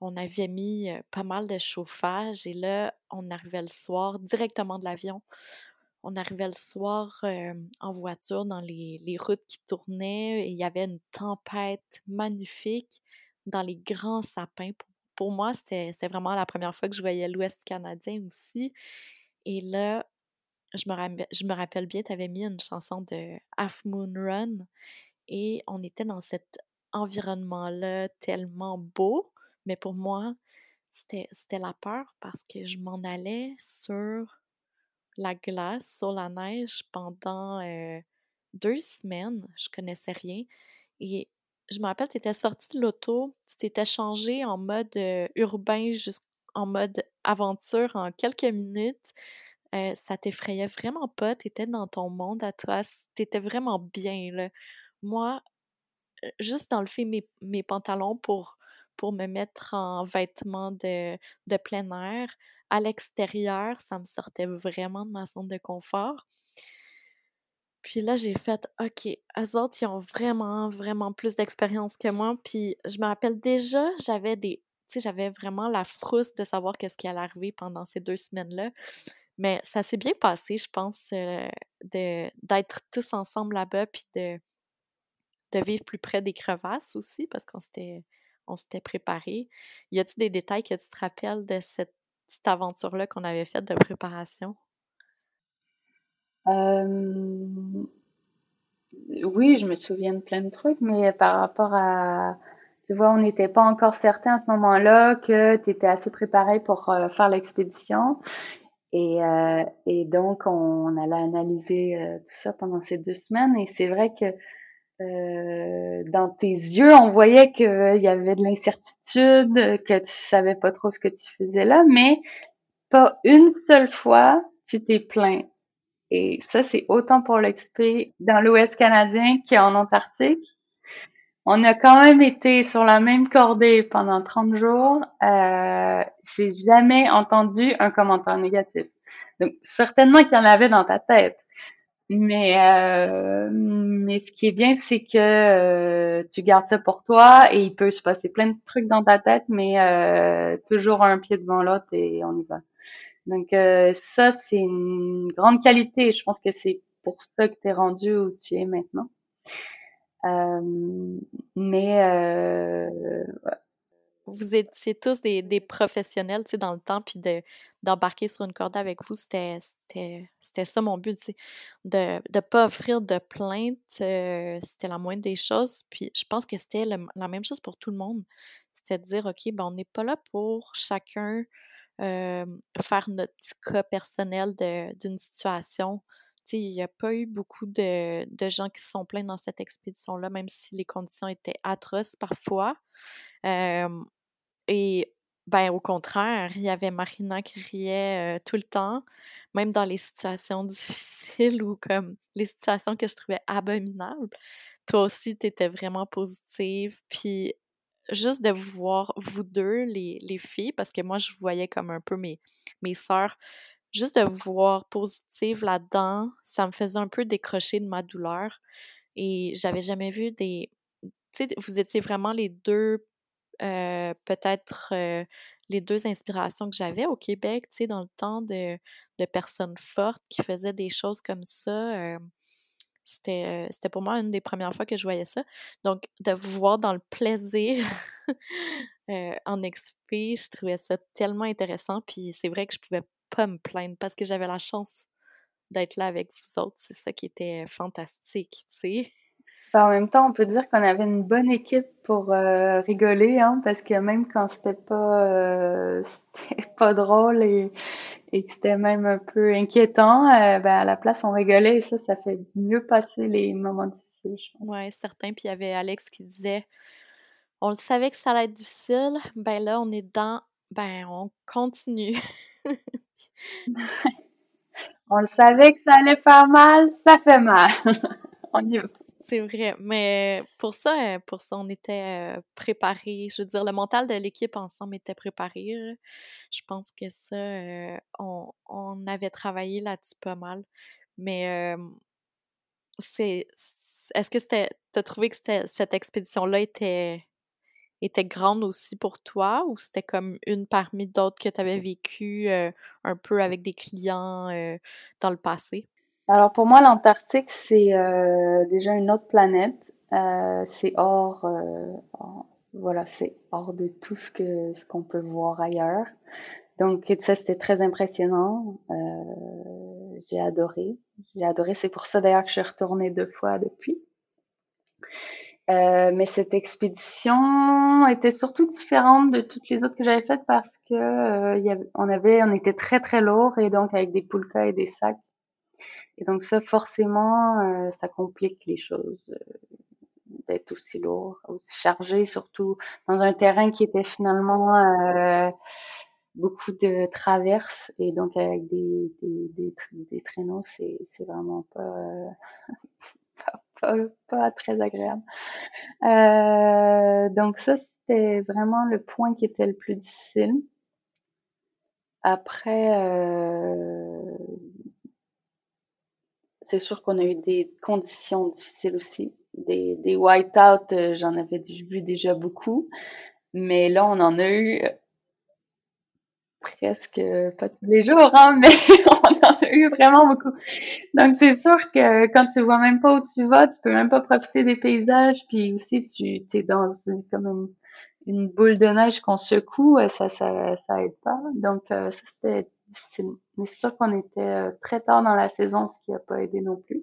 on avait mis pas mal de chauffage et là, on arrivait le soir directement de l'avion. On arrivait le soir en voiture dans les, les, routes qui tournaient et il y avait une tempête magnifique dans les grands sapins pour pour moi, c'était vraiment la première fois que je voyais l'Ouest canadien aussi. Et là, je me, je me rappelle bien, tu avais mis une chanson de Half Moon Run et on était dans cet environnement-là tellement beau, mais pour moi, c'était la peur parce que je m'en allais sur la glace, sur la neige pendant euh, deux semaines. Je connaissais rien. Et je me rappelle, tu étais sorti de l'auto, tu t'étais changé en mode euh, urbain jusqu'en mode aventure en quelques minutes. Euh, ça t'effrayait vraiment pas, tu étais dans ton monde à toi, tu étais vraiment bien. Là. Moi, juste d'enlever mes, mes pantalons pour, pour me mettre en vêtements de, plein air, à l'extérieur, ça me sortait vraiment de ma zone de confort. Puis là, j'ai fait, OK, eux autres, ils ont vraiment, vraiment plus d'expérience que moi. Puis je me rappelle déjà, j'avais des, tu sais, j'avais vraiment la frousse de savoir qu'est-ce qui allait arriver pendant ces deux semaines-là. Mais ça s'est bien passé, je pense, euh, d'être tous ensemble là-bas, puis de, de vivre plus près des crevasses aussi, parce qu'on s'était, on s'était préparé. Y a-t-il des détails que tu te rappelles de cette petite aventure-là qu'on avait faite de préparation? Euh, oui, je me souviens de plein de trucs, mais par rapport à, tu vois, on n'était pas encore certain à ce moment-là que tu étais assez préparé pour euh, faire l'expédition. Et, euh, et donc, on, allait analyser tout ça pendant ces deux semaines. Et c'est vrai que dans tes yeux, on voyait qu'il y avait de l'incertitude, que tu savais pas trop ce que tu faisais là, mais pas une seule fois tu t'es plaint. Et ça, c'est autant pour l'expé dans l'Ouest canadien qu'en Antarctique. On a quand même été sur la même cordée pendant 30 jours. Euh, j'ai jamais entendu un commentaire négatif. Donc, certainement qu'il y en avait dans ta tête. Mais, euh, mais ce qui est bien, c'est que euh, tu gardes ça pour toi et il peut se passer plein de trucs dans ta tête, mais euh, toujours un pied devant l'autre et on y va. Donc euh, ça, c'est une grande qualité. Je pense que c'est pour ça que tu es rendu où tu es maintenant. Euh, mais euh, vous étiez tous des, professionnels, tu sais, dans le temps, puis de, d'embarquer sur une corde avec vous, c'était, ça mon but, tu sais, de ne pas offrir de plainte, c'était la moindre des choses, puis je pense que c'était la même chose pour tout le monde. C'était de dire, OK, ben on n'est pas là pour chacun faire notre petit cas personnel d'une situation. Il n'y a pas eu beaucoup de, de, gens qui se sont plaints dans cette expédition-là, même si les conditions étaient atroces parfois. Et ben au contraire, il y avait Marina qui riait tout le temps, même dans les situations difficiles ou comme les situations que je trouvais abominables. Toi aussi, tu étais vraiment positive. Puis juste de vous voir, vous deux, les, les, filles, parce que moi, je voyais comme un peu mes, mes sœurs, juste de vous voir positive là-dedans, ça me faisait un peu décrocher de ma douleur. Et j'avais jamais vu des. Tu sais, vous étiez vraiment les deux, euh, peut-être euh, les deux inspirations que j'avais au Québec, tu sais, dans le temps de, de personnes fortes qui faisaient des choses comme ça. Euh, c'était, c'était pour moi une des premières fois que je voyais ça. Donc, de vous voir dans le plaisir en expé, je trouvais ça tellement intéressant. Puis c'est vrai que je pouvais pas me plaindre parce que j'avais la chance d'être là avec vous autres. C'est ça qui était fantastique, tu sais. Ben, en même temps, on peut dire qu'on avait une bonne équipe pour rigoler, hein, parce que même quand c'était pas c'était pas drôle et et que c'était même un peu inquiétant, euh, ben à la place on rigolait et ça, ça fait mieux passer les moments difficiles. Oui, certain. Puis il y avait Alex qui disait, on le savait que ça allait être difficile, ben là on est dans, ben on continue. on le savait que ça allait faire mal, ça fait mal. on y va. C'est vrai, mais pour ça, euh, pour ça, on était euh, préparés. Je veux dire, le mental de l'équipe ensemble était préparé. Je pense que ça, euh, on, on, avait travaillé là-dessus pas mal. Mais c'est, est-ce que c'était, t'as trouvé que cette expédition-là était, était grande aussi pour toi ou c'était comme une parmi d'autres que tu avais vécu un peu avec des clients dans le passé? Alors pour moi, l'Antarctique, c'est euh, déjà une autre planète. Euh, c'est hors, euh, voilà, c'est hors de tout ce que ce qu'on peut voir ailleurs. Donc ça, c'était très impressionnant. j'ai adoré. J'ai adoré. C'est pour ça d'ailleurs que je suis retournée deux fois depuis. Euh, mais cette expédition était surtout différente de toutes les autres que j'avais faites parce que euh, y on avait, on était très très lourd et donc avec des poulkas et des sacs. Et donc ça, forcément, euh, ça complique les choses euh, d'être aussi lourd, aussi chargé, surtout dans un terrain qui était finalement euh, beaucoup de traverses et donc avec des, des, des, traîneaux, c'est, c'est vraiment pas, pas, pas, très agréable. Euh, donc ça, c'était vraiment le point qui était le plus difficile. Après, euh, c'est sûr qu'on a eu des conditions difficiles aussi. Des, whiteouts, euh, j'en avais vu déjà beaucoup. Mais là, on en a eu presque pas tous les jours, hein, mais on en a eu vraiment beaucoup. Donc c'est sûr que quand tu vois même pas où tu vas, tu peux même pas profiter des paysages, puis aussi tu es dans une, comme une, boule de neige qu'on secoue, ça, ça ça aide pas. Donc euh, ça c'était difficile. Mais c'est sûr qu'on était euh, très tard dans la saison, ce qui a pas aidé non plus.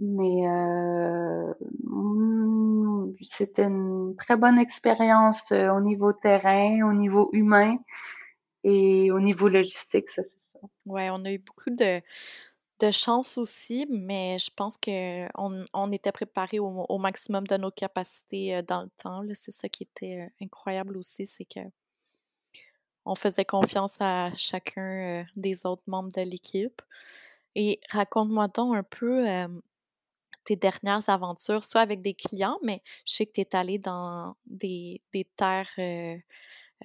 Mais euh, mm, c'était une très bonne expérience euh, au niveau terrain, au niveau humain. Et au niveau logistique, ça, c'est ça. Ouais, on a eu beaucoup de, de chance aussi, mais je pense qu'on on était préparé au, au, maximum de nos capacités dans le temps. C'est ça qui était incroyable aussi, c'est que on faisait confiance à chacun euh, des autres membres de l'équipe. Et raconte-moi donc un peu tes dernières aventures, soit avec des clients, mais je sais que tu es allé dans des, terres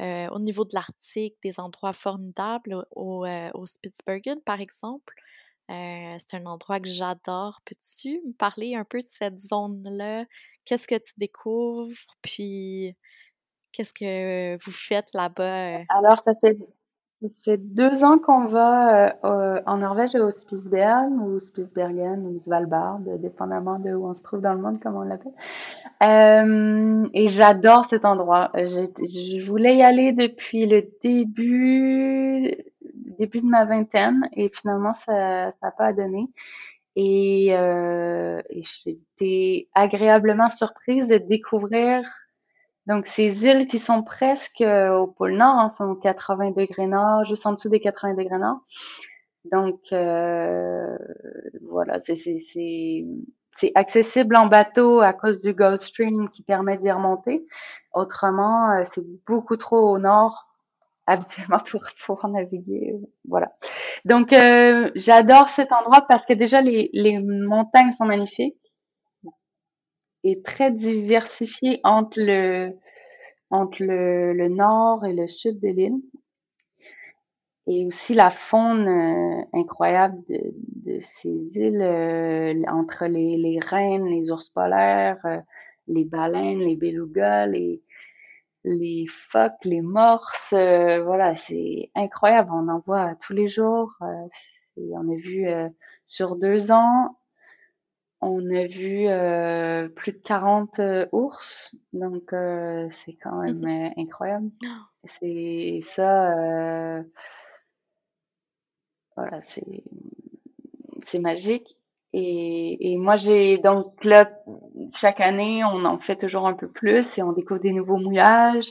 euh, au niveau de l'Arctique, des endroits formidables au, euh, au Spitsbergen, par exemple. Euh, c'est un endroit que j'adore. Peux-tu me parler un peu de cette zone-là? Qu'est-ce que tu découvres? Puis, qu'est-ce que vous faites là-bas? Alors, ça fait, ça fait deux ans qu'on va en Norvège au Spitsbergen ou Spitsbergen ou Svalbard, dépendamment de où on se trouve dans le monde, comme on l'appelle. Euh, et j'adore cet endroit. Je, je, voulais y aller depuis le début, début de ma vingtaine et finalement ça n'a pas donné. Et, euh, et j'étais agréablement surprise de découvrir donc ces îles qui sont presque au pôle Nord, hein, sont 80 degrés nord, juste en dessous des 80 degrés nord. Donc euh, voilà, c'est c'est accessible en bateau à cause du Gulf Stream qui permet d'y remonter. Autrement, euh, c'est beaucoup trop au nord habituellement pour pouvoir naviguer. Voilà. Donc, euh, j'adore cet endroit parce que déjà, les, les montagnes sont magnifiques et très diversifiées entre le, entre le, le nord et le sud de l'île et aussi la faune euh, incroyable de, de, ces îles euh, entre les, les rennes, les ours polaires, euh, les baleines, les belugas, les, les phoques, les morses. voilà, c'est incroyable. On en voit tous les jours. on a vu sur deux ans, on a vu plus de 40 ours. Donc, c'est quand même incroyable. C'est ça voilà, c'est c'est magique. Et, et moi, j'ai donc là, chaque année, on en fait toujours un peu plus et on découvre des nouveaux mouillages.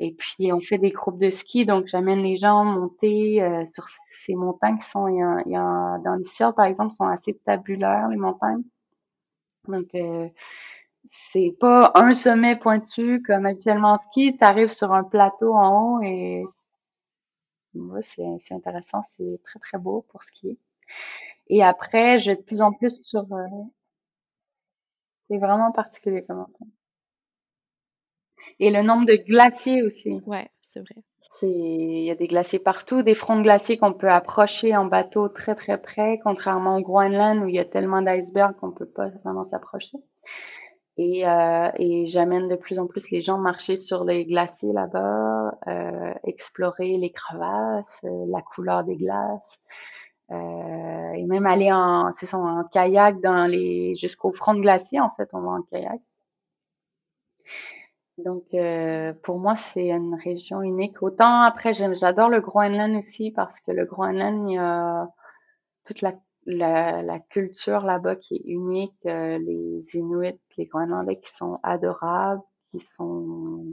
Et puis, on fait des groupes de ski. Donc, j'amène les gens monter euh, sur ces montagnes qui sont, il y a, il y a dans les par exemple, sont assez tabulaires, les montagnes. Donc, euh, c'est pas un sommet pointu comme actuellement en ski. Tu arrives sur un plateau en haut et c'est intéressant, c'est très très beau pour skier. Et après, je vais de plus en plus sur. Euh, c'est vraiment particulier comme. Et le nombre de glaciers aussi. Ouais, c'est vrai. Il y a des glaciers partout, des fronts de glaciers qu'on peut approcher en bateau très très près, contrairement au Groenland où il y a tellement d'icebergs qu'on peut pas vraiment s'approcher. Et, euh, et j'amène de plus en plus les gens marcher sur les glaciers là-bas, euh, explorer les crevasses, euh, la couleur des glaces, euh, et même aller en, ça, en kayak dans les jusqu'au front de glacier en fait, on va en kayak. Donc euh, pour moi c'est une région unique. Autant après j'adore le Groenland aussi parce que le Groenland il y a toute la, culture là-bas qui est unique, les Inuits, les Groenlandais qui sont adorables, qui sont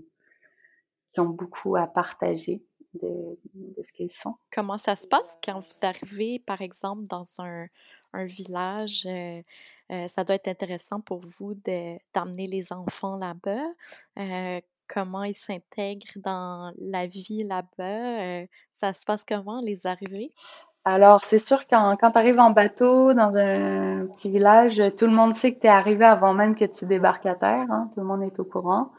qui ont beaucoup à partager de, de ce qu'ils sont. Comment ça se passe quand vous arrivez, par exemple, dans un, un village? Euh, euh, ça doit être intéressant pour vous d'amener les enfants là-bas. Euh, comment ils s'intègrent dans la vie là-bas? ça se passe comment, les arrivées? Alors, c'est sûr quand, quand tu arrives en bateau dans un petit village, tout le monde sait que tu es arrivé avant même que tu débarques à terre. Hein, tout le monde est au courant.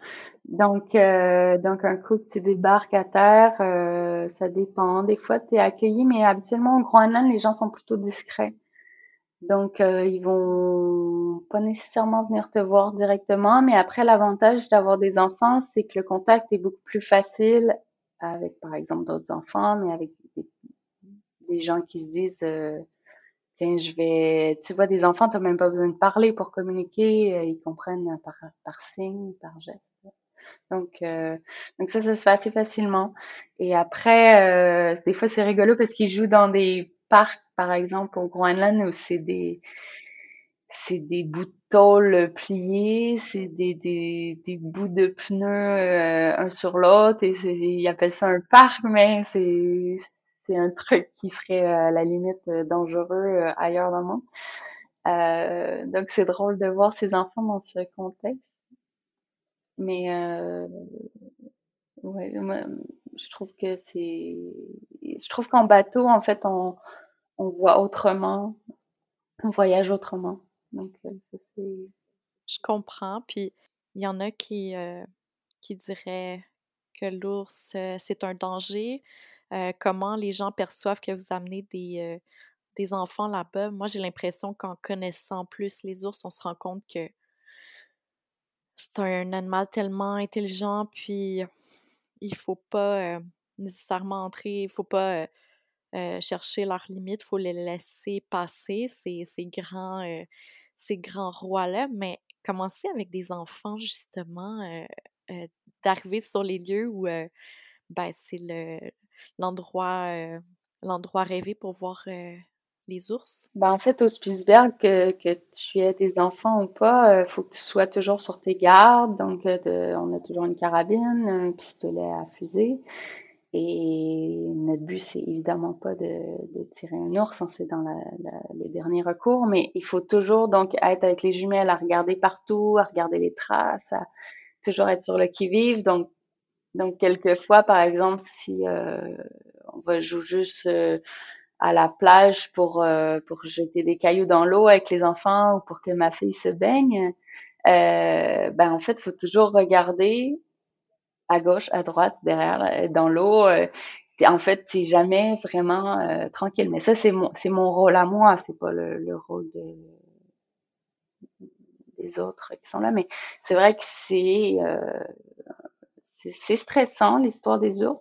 Donc, euh, donc un coup que tu débarques à terre, euh, ça dépend. Des fois, tu es accueilli, mais habituellement au Groenland, les gens sont plutôt discrets. Donc, euh, ils vont pas nécessairement venir te voir directement, mais après, l'avantage d'avoir des enfants, c'est que le contact est beaucoup plus facile avec, par exemple, d'autres enfants, mais avec des, gens qui se disent, euh, tiens, je vais, tu vois, des enfants, tu même pas besoin de parler pour communiquer, ils comprennent par, par signe, par geste. Donc, euh, donc ça, ça se fait assez facilement. Et après, euh, des fois, c'est rigolo parce qu'ils jouent dans des par exemple, au Groenland, où c'est des c'est des bouts de tôle pliés, c'est des, des, des bouts de pneus euh, un sur l'autre, et ils appellent ça un parc, mais c'est c'est un truc qui serait à la limite dangereux ailleurs dans le monde. Euh, donc c'est drôle de voir ces enfants dans ce contexte. Mais euh, ouais, je trouve que c'est, je trouve qu'en bateau, en fait, on, on voit autrement, on voyage autrement. Donc euh. Je comprends. Puis il y en a qui euh, qui diraient que l'ours c'est un danger. comment les gens perçoivent que vous amenez des des enfants là-bas? Moi, j'ai l'impression qu'en connaissant plus les ours, on se rend compte que c'est un animal tellement intelligent, puis il faut pas nécessairement entrer, il faut pas chercher leurs limites, il faut les laisser passer, ces, ces grands, rois-là, mais commencer avec des enfants, justement, d'arriver sur les lieux où ben, c'est le, l'endroit, rêvé pour voir les ours? Ben, en fait, au Spitzberg, que, tu aies des enfants ou pas, il euh, faut que tu sois toujours sur tes gardes. Donc, euh, on a toujours une carabine, un pistolet à fusée. Et notre but, c'est évidemment pas de, de tirer un ours, hein, c'est dans la, le dernier recours, mais il faut toujours donc être avec les jumelles, à regarder partout, à regarder les traces, à toujours être sur le qui-vive. Donc, donc quelquefois, par exemple, si euh, on va jouer juste à la plage pour euh, pour jeter des cailloux dans l'eau avec les enfants ou pour que ma fille se baigne, euh, ben en fait, faut toujours regarder à gauche, à droite, derrière, euh, dans l'eau. Euh, en fait, c'est jamais vraiment euh, tranquille. Mais ça, c'est mon c'est mon rôle à moi, c'est pas le, le rôle de des autres qui sont là. Mais c'est vrai que c'est c'est stressant l'histoire des ours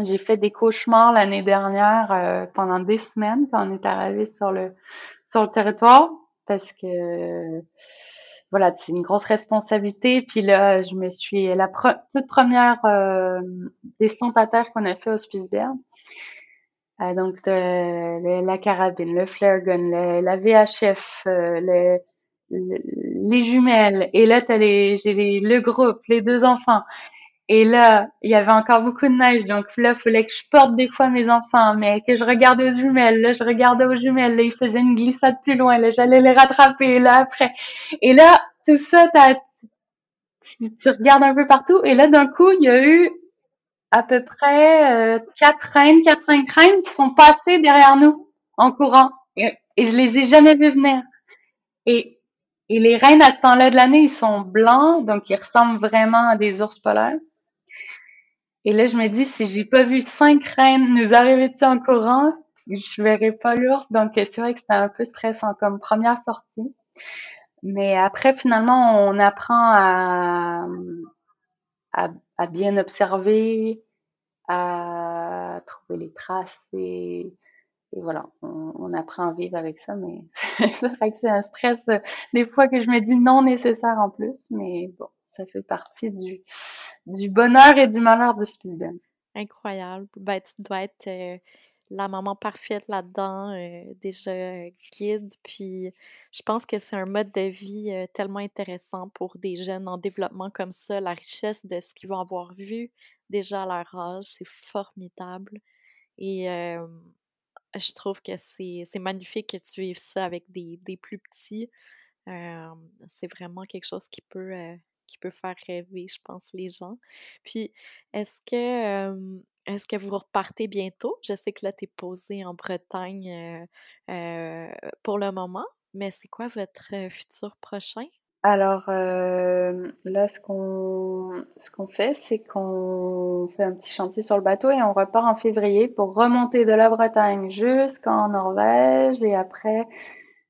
j'ai fait des cauchemars l'année dernière euh, pendant des semaines quand on est arrivé sur le sur le territoire parce que voilà, c'est une grosse responsabilité. Puis là, je me suis la toute première euh, descente à terre qu'on a fait au Spitsberg. Euh, donc la carabine, le flare gun, la VHF, le, les jumelles. Et là, t'as les, le groupe, les deux enfants. Et là, il y avait encore beaucoup de neige, donc là, il fallait que je porte des fois mes enfants, mais que je regarde aux jumelles. Là, je regardais aux jumelles, là, ils faisaient une glissade plus loin, là, j'allais les rattraper, là, après. Et là, tout ça, tu, tu regardes un peu partout, et là, d'un coup, il y a eu à peu près euh, quatre reines, quatre, cinq reines qui sont passées derrière nous en courant. Et, et je les ai jamais vues venir. Et et les reines à ce temps-là de l'année, ils sont blancs, donc ils ressemblent vraiment à des ours polaires. Et là, je me dis, si j'ai pas vu cinq reines nous arriver de en courant, je verrai pas l'ours. Donc, c'est vrai que c'était un peu stressant comme première sortie. Mais après, finalement, on apprend à, à, bien observer, à trouver les traces et, et voilà, on, on, apprend à vivre avec ça, mais c'est vrai que c'est un stress euh, des fois que je me dis non nécessaire en plus, mais bon, ça fait partie du, du bonheur et du malheur de Spitzberg. Incroyable. Ben, tu dois être euh, la maman parfaite là-dedans, euh, déjà guide. Puis je pense que c'est un mode de vie euh, tellement intéressant pour des jeunes en développement comme ça. La richesse de ce qu'ils vont avoir vu déjà à leur âge, c'est formidable. Et je trouve que c'est magnifique que tu vives ça avec des, des plus petits. c'est vraiment quelque chose qui peut, qui peut faire rêver, je pense, les gens. Puis, est-ce que, est-ce que vous repartez bientôt? Je sais que là, tu es posé en Bretagne pour le moment, mais c'est quoi votre futur prochain? Alors euh, là, ce qu'on ce qu'on fait, c'est qu'on fait un petit chantier sur le bateau et on repart en février pour remonter de la Bretagne jusqu'en Norvège et après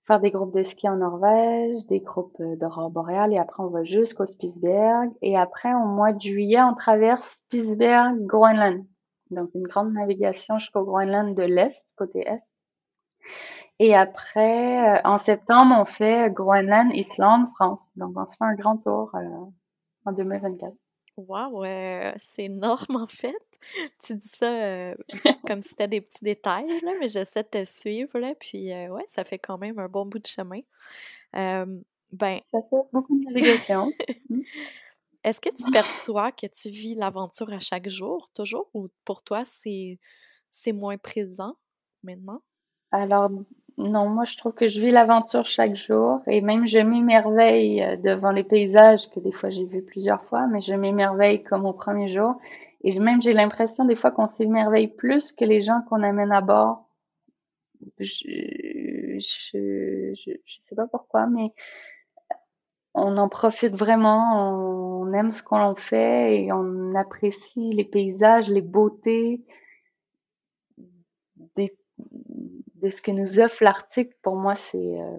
faire des groupes de ski en Norvège, des groupes d'aurore boréale et après on va jusqu'au Spitsberg et après au mois de juillet on traverse Spitsberg, Groenland. Donc une grande navigation jusqu'au Groenland de l'est, côté est. Et après, euh, en septembre, on fait Groenland, Islande, France. Donc, on se fait un grand tour euh, en 2024. Wow, c'est énorme en fait. Tu dis ça euh, comme si c'était des petits détails, là, mais j'essaie de te suivre, là, puis ouais, ça fait quand même un bon bout de chemin. ben... Ça fait beaucoup de navigation. Mm. Est-ce que tu perçois que tu vis l'aventure à chaque jour, toujours, ou pour toi, c'est moins présent maintenant? Alors, non, moi je trouve que je vis l'aventure chaque jour et même je m'émerveille euh, devant les paysages que des fois j'ai vus plusieurs fois, mais je m'émerveille comme au premier jour. Et même j'ai l'impression des fois qu'on s'émerveille plus que les gens qu'on amène à bord. Je, je, je, sais pas pourquoi, mais on en profite vraiment, on aime ce qu'on fait et on apprécie les paysages, les beautés des de ce que nous offre l'Arctique, pour moi, c'est euh,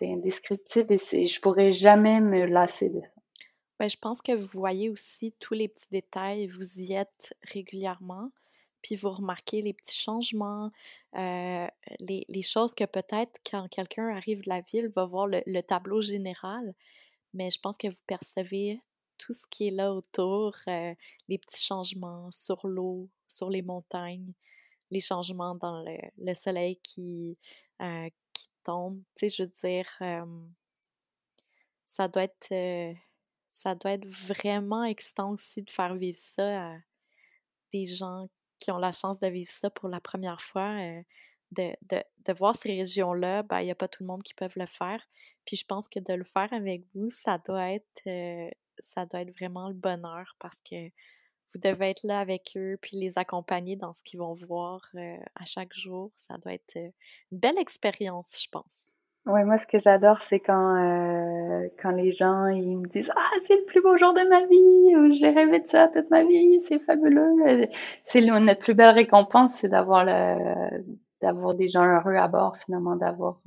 indescriptible et je pourrais jamais me lasser de ça. Ben, je pense que vous voyez aussi tous les petits détails, vous y êtes régulièrement, puis vous remarquez les petits changements, euh, les, les, choses que peut-être quand quelqu'un arrive de la ville va voir le, le, tableau général, mais je pense que vous percevez tout ce qui est là autour, euh, les petits changements sur l'eau, sur les montagnes, les changements dans le, soleil qui, euh, qui tombe. Tu sais, je veux dire, ça doit être ça doit être vraiment excitant aussi de faire vivre ça à des gens qui ont la chance de vivre ça pour la première fois. de, de, de, voir ces régions-là, ben, il n'y a pas tout le monde qui peut le faire. Puis je pense que de le faire avec vous, ça doit être ça doit être vraiment le bonheur parce que vous devez être là avec eux puis les accompagner dans ce qu'ils vont voir euh, à chaque jour. Ça doit être euh, une belle expérience, je pense. Oui, moi, ce que j'adore, c'est quand, euh, quand les gens ils me disent Ah, c'est le plus beau jour de ma vie, j'ai rêvé de ça toute ma vie, c'est fabuleux. C'est notre plus belle récompense, c'est d'avoir le d'avoir des gens heureux à bord, finalement, d'avoir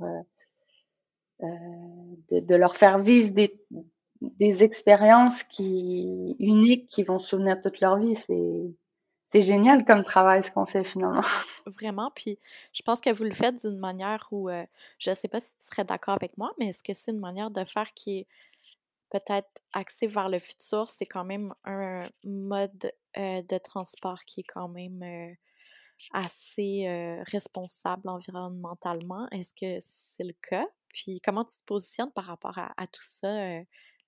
de, de, leur faire vivre des, des expériences qui uniques qui vont se souvenir toute leur vie. C'est c'est génial comme travail ce qu'on fait finalement. Vraiment, puis je pense que vous le faites d'une manière où euh, je ne sais pas si tu serais d'accord avec moi, mais est-ce que c'est une manière de faire qui est peut-être axée vers le futur? C'est quand même un mode euh, de transport qui est quand même euh, assez responsable environnementalement. Est-ce que c'est le cas? Puis comment tu te positionnes par rapport à, tout ça?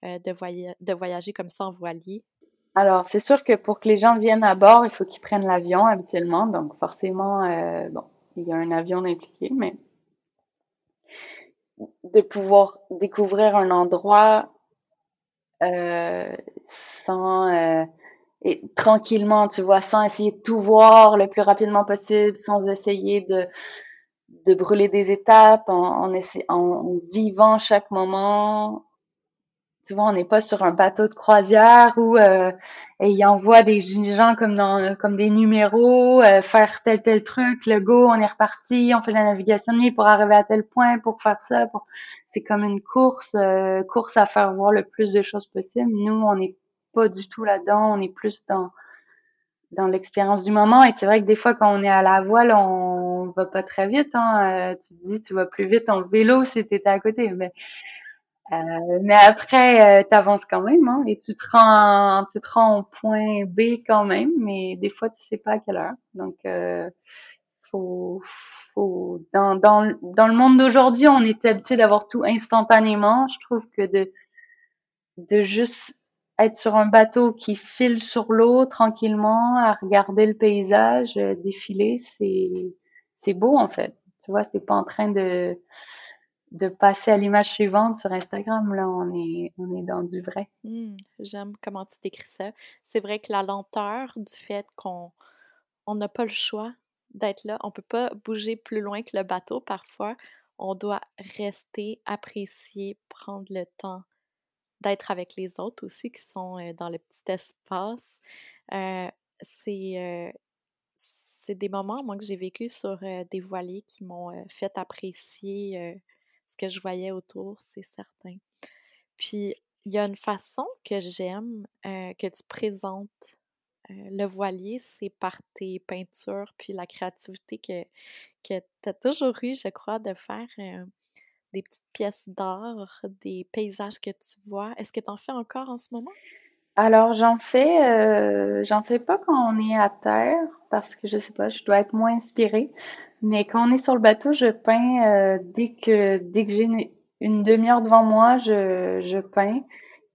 Euh, de voyager comme ça en voilier? Alors, c'est sûr que pour que les gens viennent à bord, il faut qu'ils prennent l'avion habituellement. Donc, forcément, euh, bon, il y a un avion impliqué, mais de pouvoir découvrir un endroit euh, sans euh, et tranquillement, tu vois, sans essayer de tout voir le plus rapidement possible, sans essayer de de brûler des étapes, en, en, en vivant chaque moment, souvent on n'est pas sur un bateau de croisière où euh, il envoie des gens comme dans comme des numéros euh, faire tel tel truc le go on est reparti on fait la navigation de nuit pour arriver à tel point pour faire ça pour... c'est comme une course euh, course à faire voir le plus de choses possible nous on n'est pas du tout là-dedans on est plus dans dans l'expérience du moment et c'est vrai que des fois quand on est à la voile on va pas très vite hein. Euh, tu te dis tu vas plus vite en vélo si tu étais à côté Euh, mais après, euh, tu avances quand même, hein, et tu te rends, tu te rends au point B quand même, mais des fois, tu sais pas à quelle heure. Donc, euh, faut, faut, dans, dans, dans le monde d'aujourd'hui, on est habitué d'avoir tout instantanément. Je trouve que de, de juste être sur un bateau qui file sur l'eau tranquillement, à regarder le paysage euh, défiler, c'est, c'est beau en fait. Tu vois, c'est pas en train de, de passer à l'image suivante sur Instagram. Là, on est, on est dans du vrai. Mmh, j'aime comment tu décris ça. C'est vrai que la lenteur du fait qu'on on n'a pas le choix d'être là, on peut pas bouger plus loin que le bateau parfois. On doit rester, apprécier, prendre le temps d'être avec les autres aussi qui sont euh, dans le petit espace. Euh, c'est euh, c'est des moments, moi, que j'ai vécu sur des voiliers qui m'ont fait apprécier ce que je voyais autour, c'est certain. Puis, il y a une façon que j'aime que tu présentes le voilier, c'est par tes peintures, puis la créativité que, que tu as toujours eu, je crois, de faire des petites pièces d'art, des paysages que tu vois. Est-ce que tu en fais encore en ce moment? Alors, j'en fais, euh, j'en fais pas quand on est à terre parce que je sais pas, je dois être moins inspirée. Mais quand on est sur le bateau, je peins euh, dès que dès que j'ai une, demi-heure devant moi, je, je peins.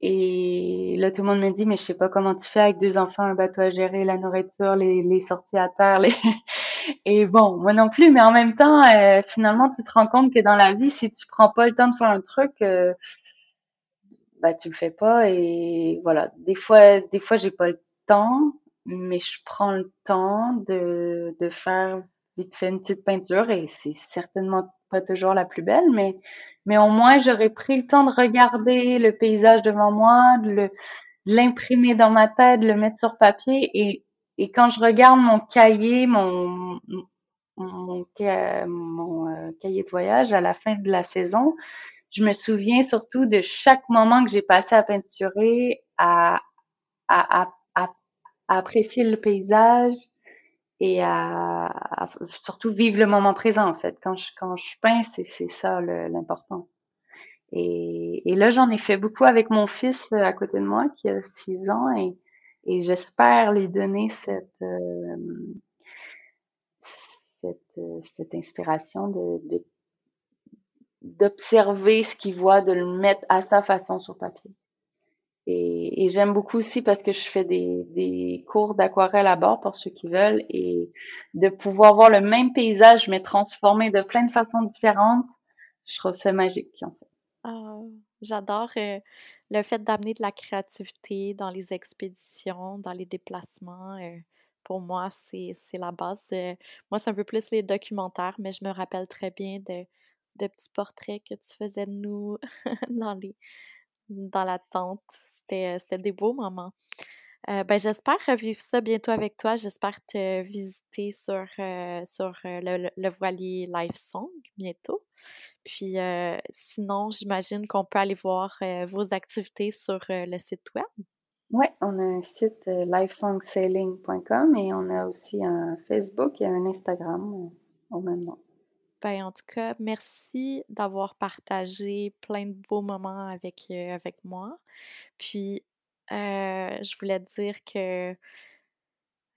Et là, tout le monde me dit, mais je sais pas comment tu fais avec deux enfants, un bateau à gérer, la nourriture, les, les sorties à terre. Les... Et bon, moi non plus, mais en même temps, euh, finalement, tu te rends compte que dans la vie, si tu prends pas le temps de faire un truc, euh, bah tu le fais pas. Et voilà, des fois, des fois, j'ai pas le temps, mais je prends le temps de, de faire vite fait une petite peinture et c'est certainement pas toujours la plus belle, mais mais au moins j'aurais pris le temps de regarder le paysage devant moi, de l'imprimer dans ma tête, de le mettre sur papier et et quand je regarde mon cahier, mon mon, mon euh, cahier de voyage à la fin de la saison, je me souviens surtout de chaque moment que j'ai passé à peinturer, à, à, à, à, apprécier le paysage et à, surtout vivre le moment présent en fait. Quand je, quand je peins, c'est ça l'important. Et, et là, j'en ai fait beaucoup avec mon fils euh, à côté de moi qui a six ans et, et j'espère lui donner cette, euh, cette, euh, cette, inspiration de d'observer ce qu'il voit, de le mettre à sa façon sur papier. Et, j'aime beaucoup aussi parce que je fais des, cours d'aquarelle à bord pour ceux qui veulent et de pouvoir voir le même paysage mais transformé de plein de façons différentes, je trouve ça magique fait. Oh, J'adore euh, le fait d'amener de la créativité dans les expéditions, dans les déplacements. Euh, pour moi, c'est la base. Euh, moi, c'est un peu plus les documentaires, mais je me rappelle très bien de, de petits portraits que tu faisais de nous dans, les, dans la tente. C'était des beaux moments. Euh, ben, j'espère revivre ça bientôt avec toi. J'espère te visiter sur, euh, euh, le, le, voilier Live Song bientôt. Puis sinon, j'imagine qu'on peut aller voir vos activités sur le site web. Oui, on a un site livesongsailing.com et on a aussi un Facebook et un Instagram au même nom. Ben, en tout cas, merci d'avoir partagé plein de beaux moments avec, avec moi. Puis, euh, je voulais dire que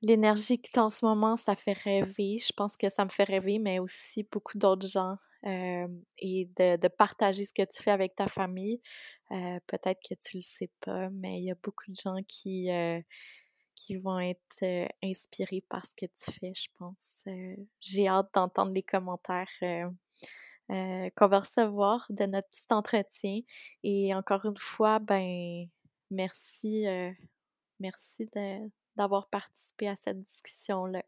l'énergie que tu as en ce moment, ça fait rêver. Je pense que ça me fait rêver, mais aussi beaucoup d'autres gens. Euh, et de, de, partager ce que tu fais avec ta famille. Euh, Peut-être que tu le sais pas, mais il y a beaucoup de gens qui, euh, qui vont être euh, inspirés par ce que tu fais, je pense. Euh, j'ai hâte d'entendre les commentaires qu'on va recevoir de notre petit entretien. Et encore une fois, ben Merci, euh, merci d'avoir participé à cette discussion-là.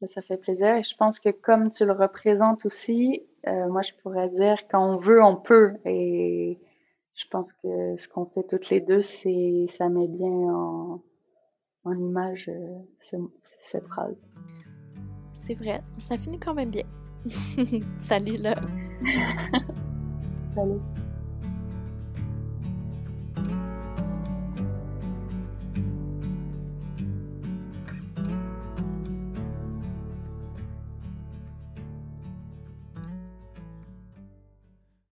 Ben, ça fait plaisir et je pense que comme tu le représentes aussi, euh, moi je pourrais dire quand on veut, on peut. Et je pense que ce qu'on fait toutes les deux, c'est ça met bien en, en image euh, cette phrase. C'est vrai, ça finit quand même bien. Salut là. Salut.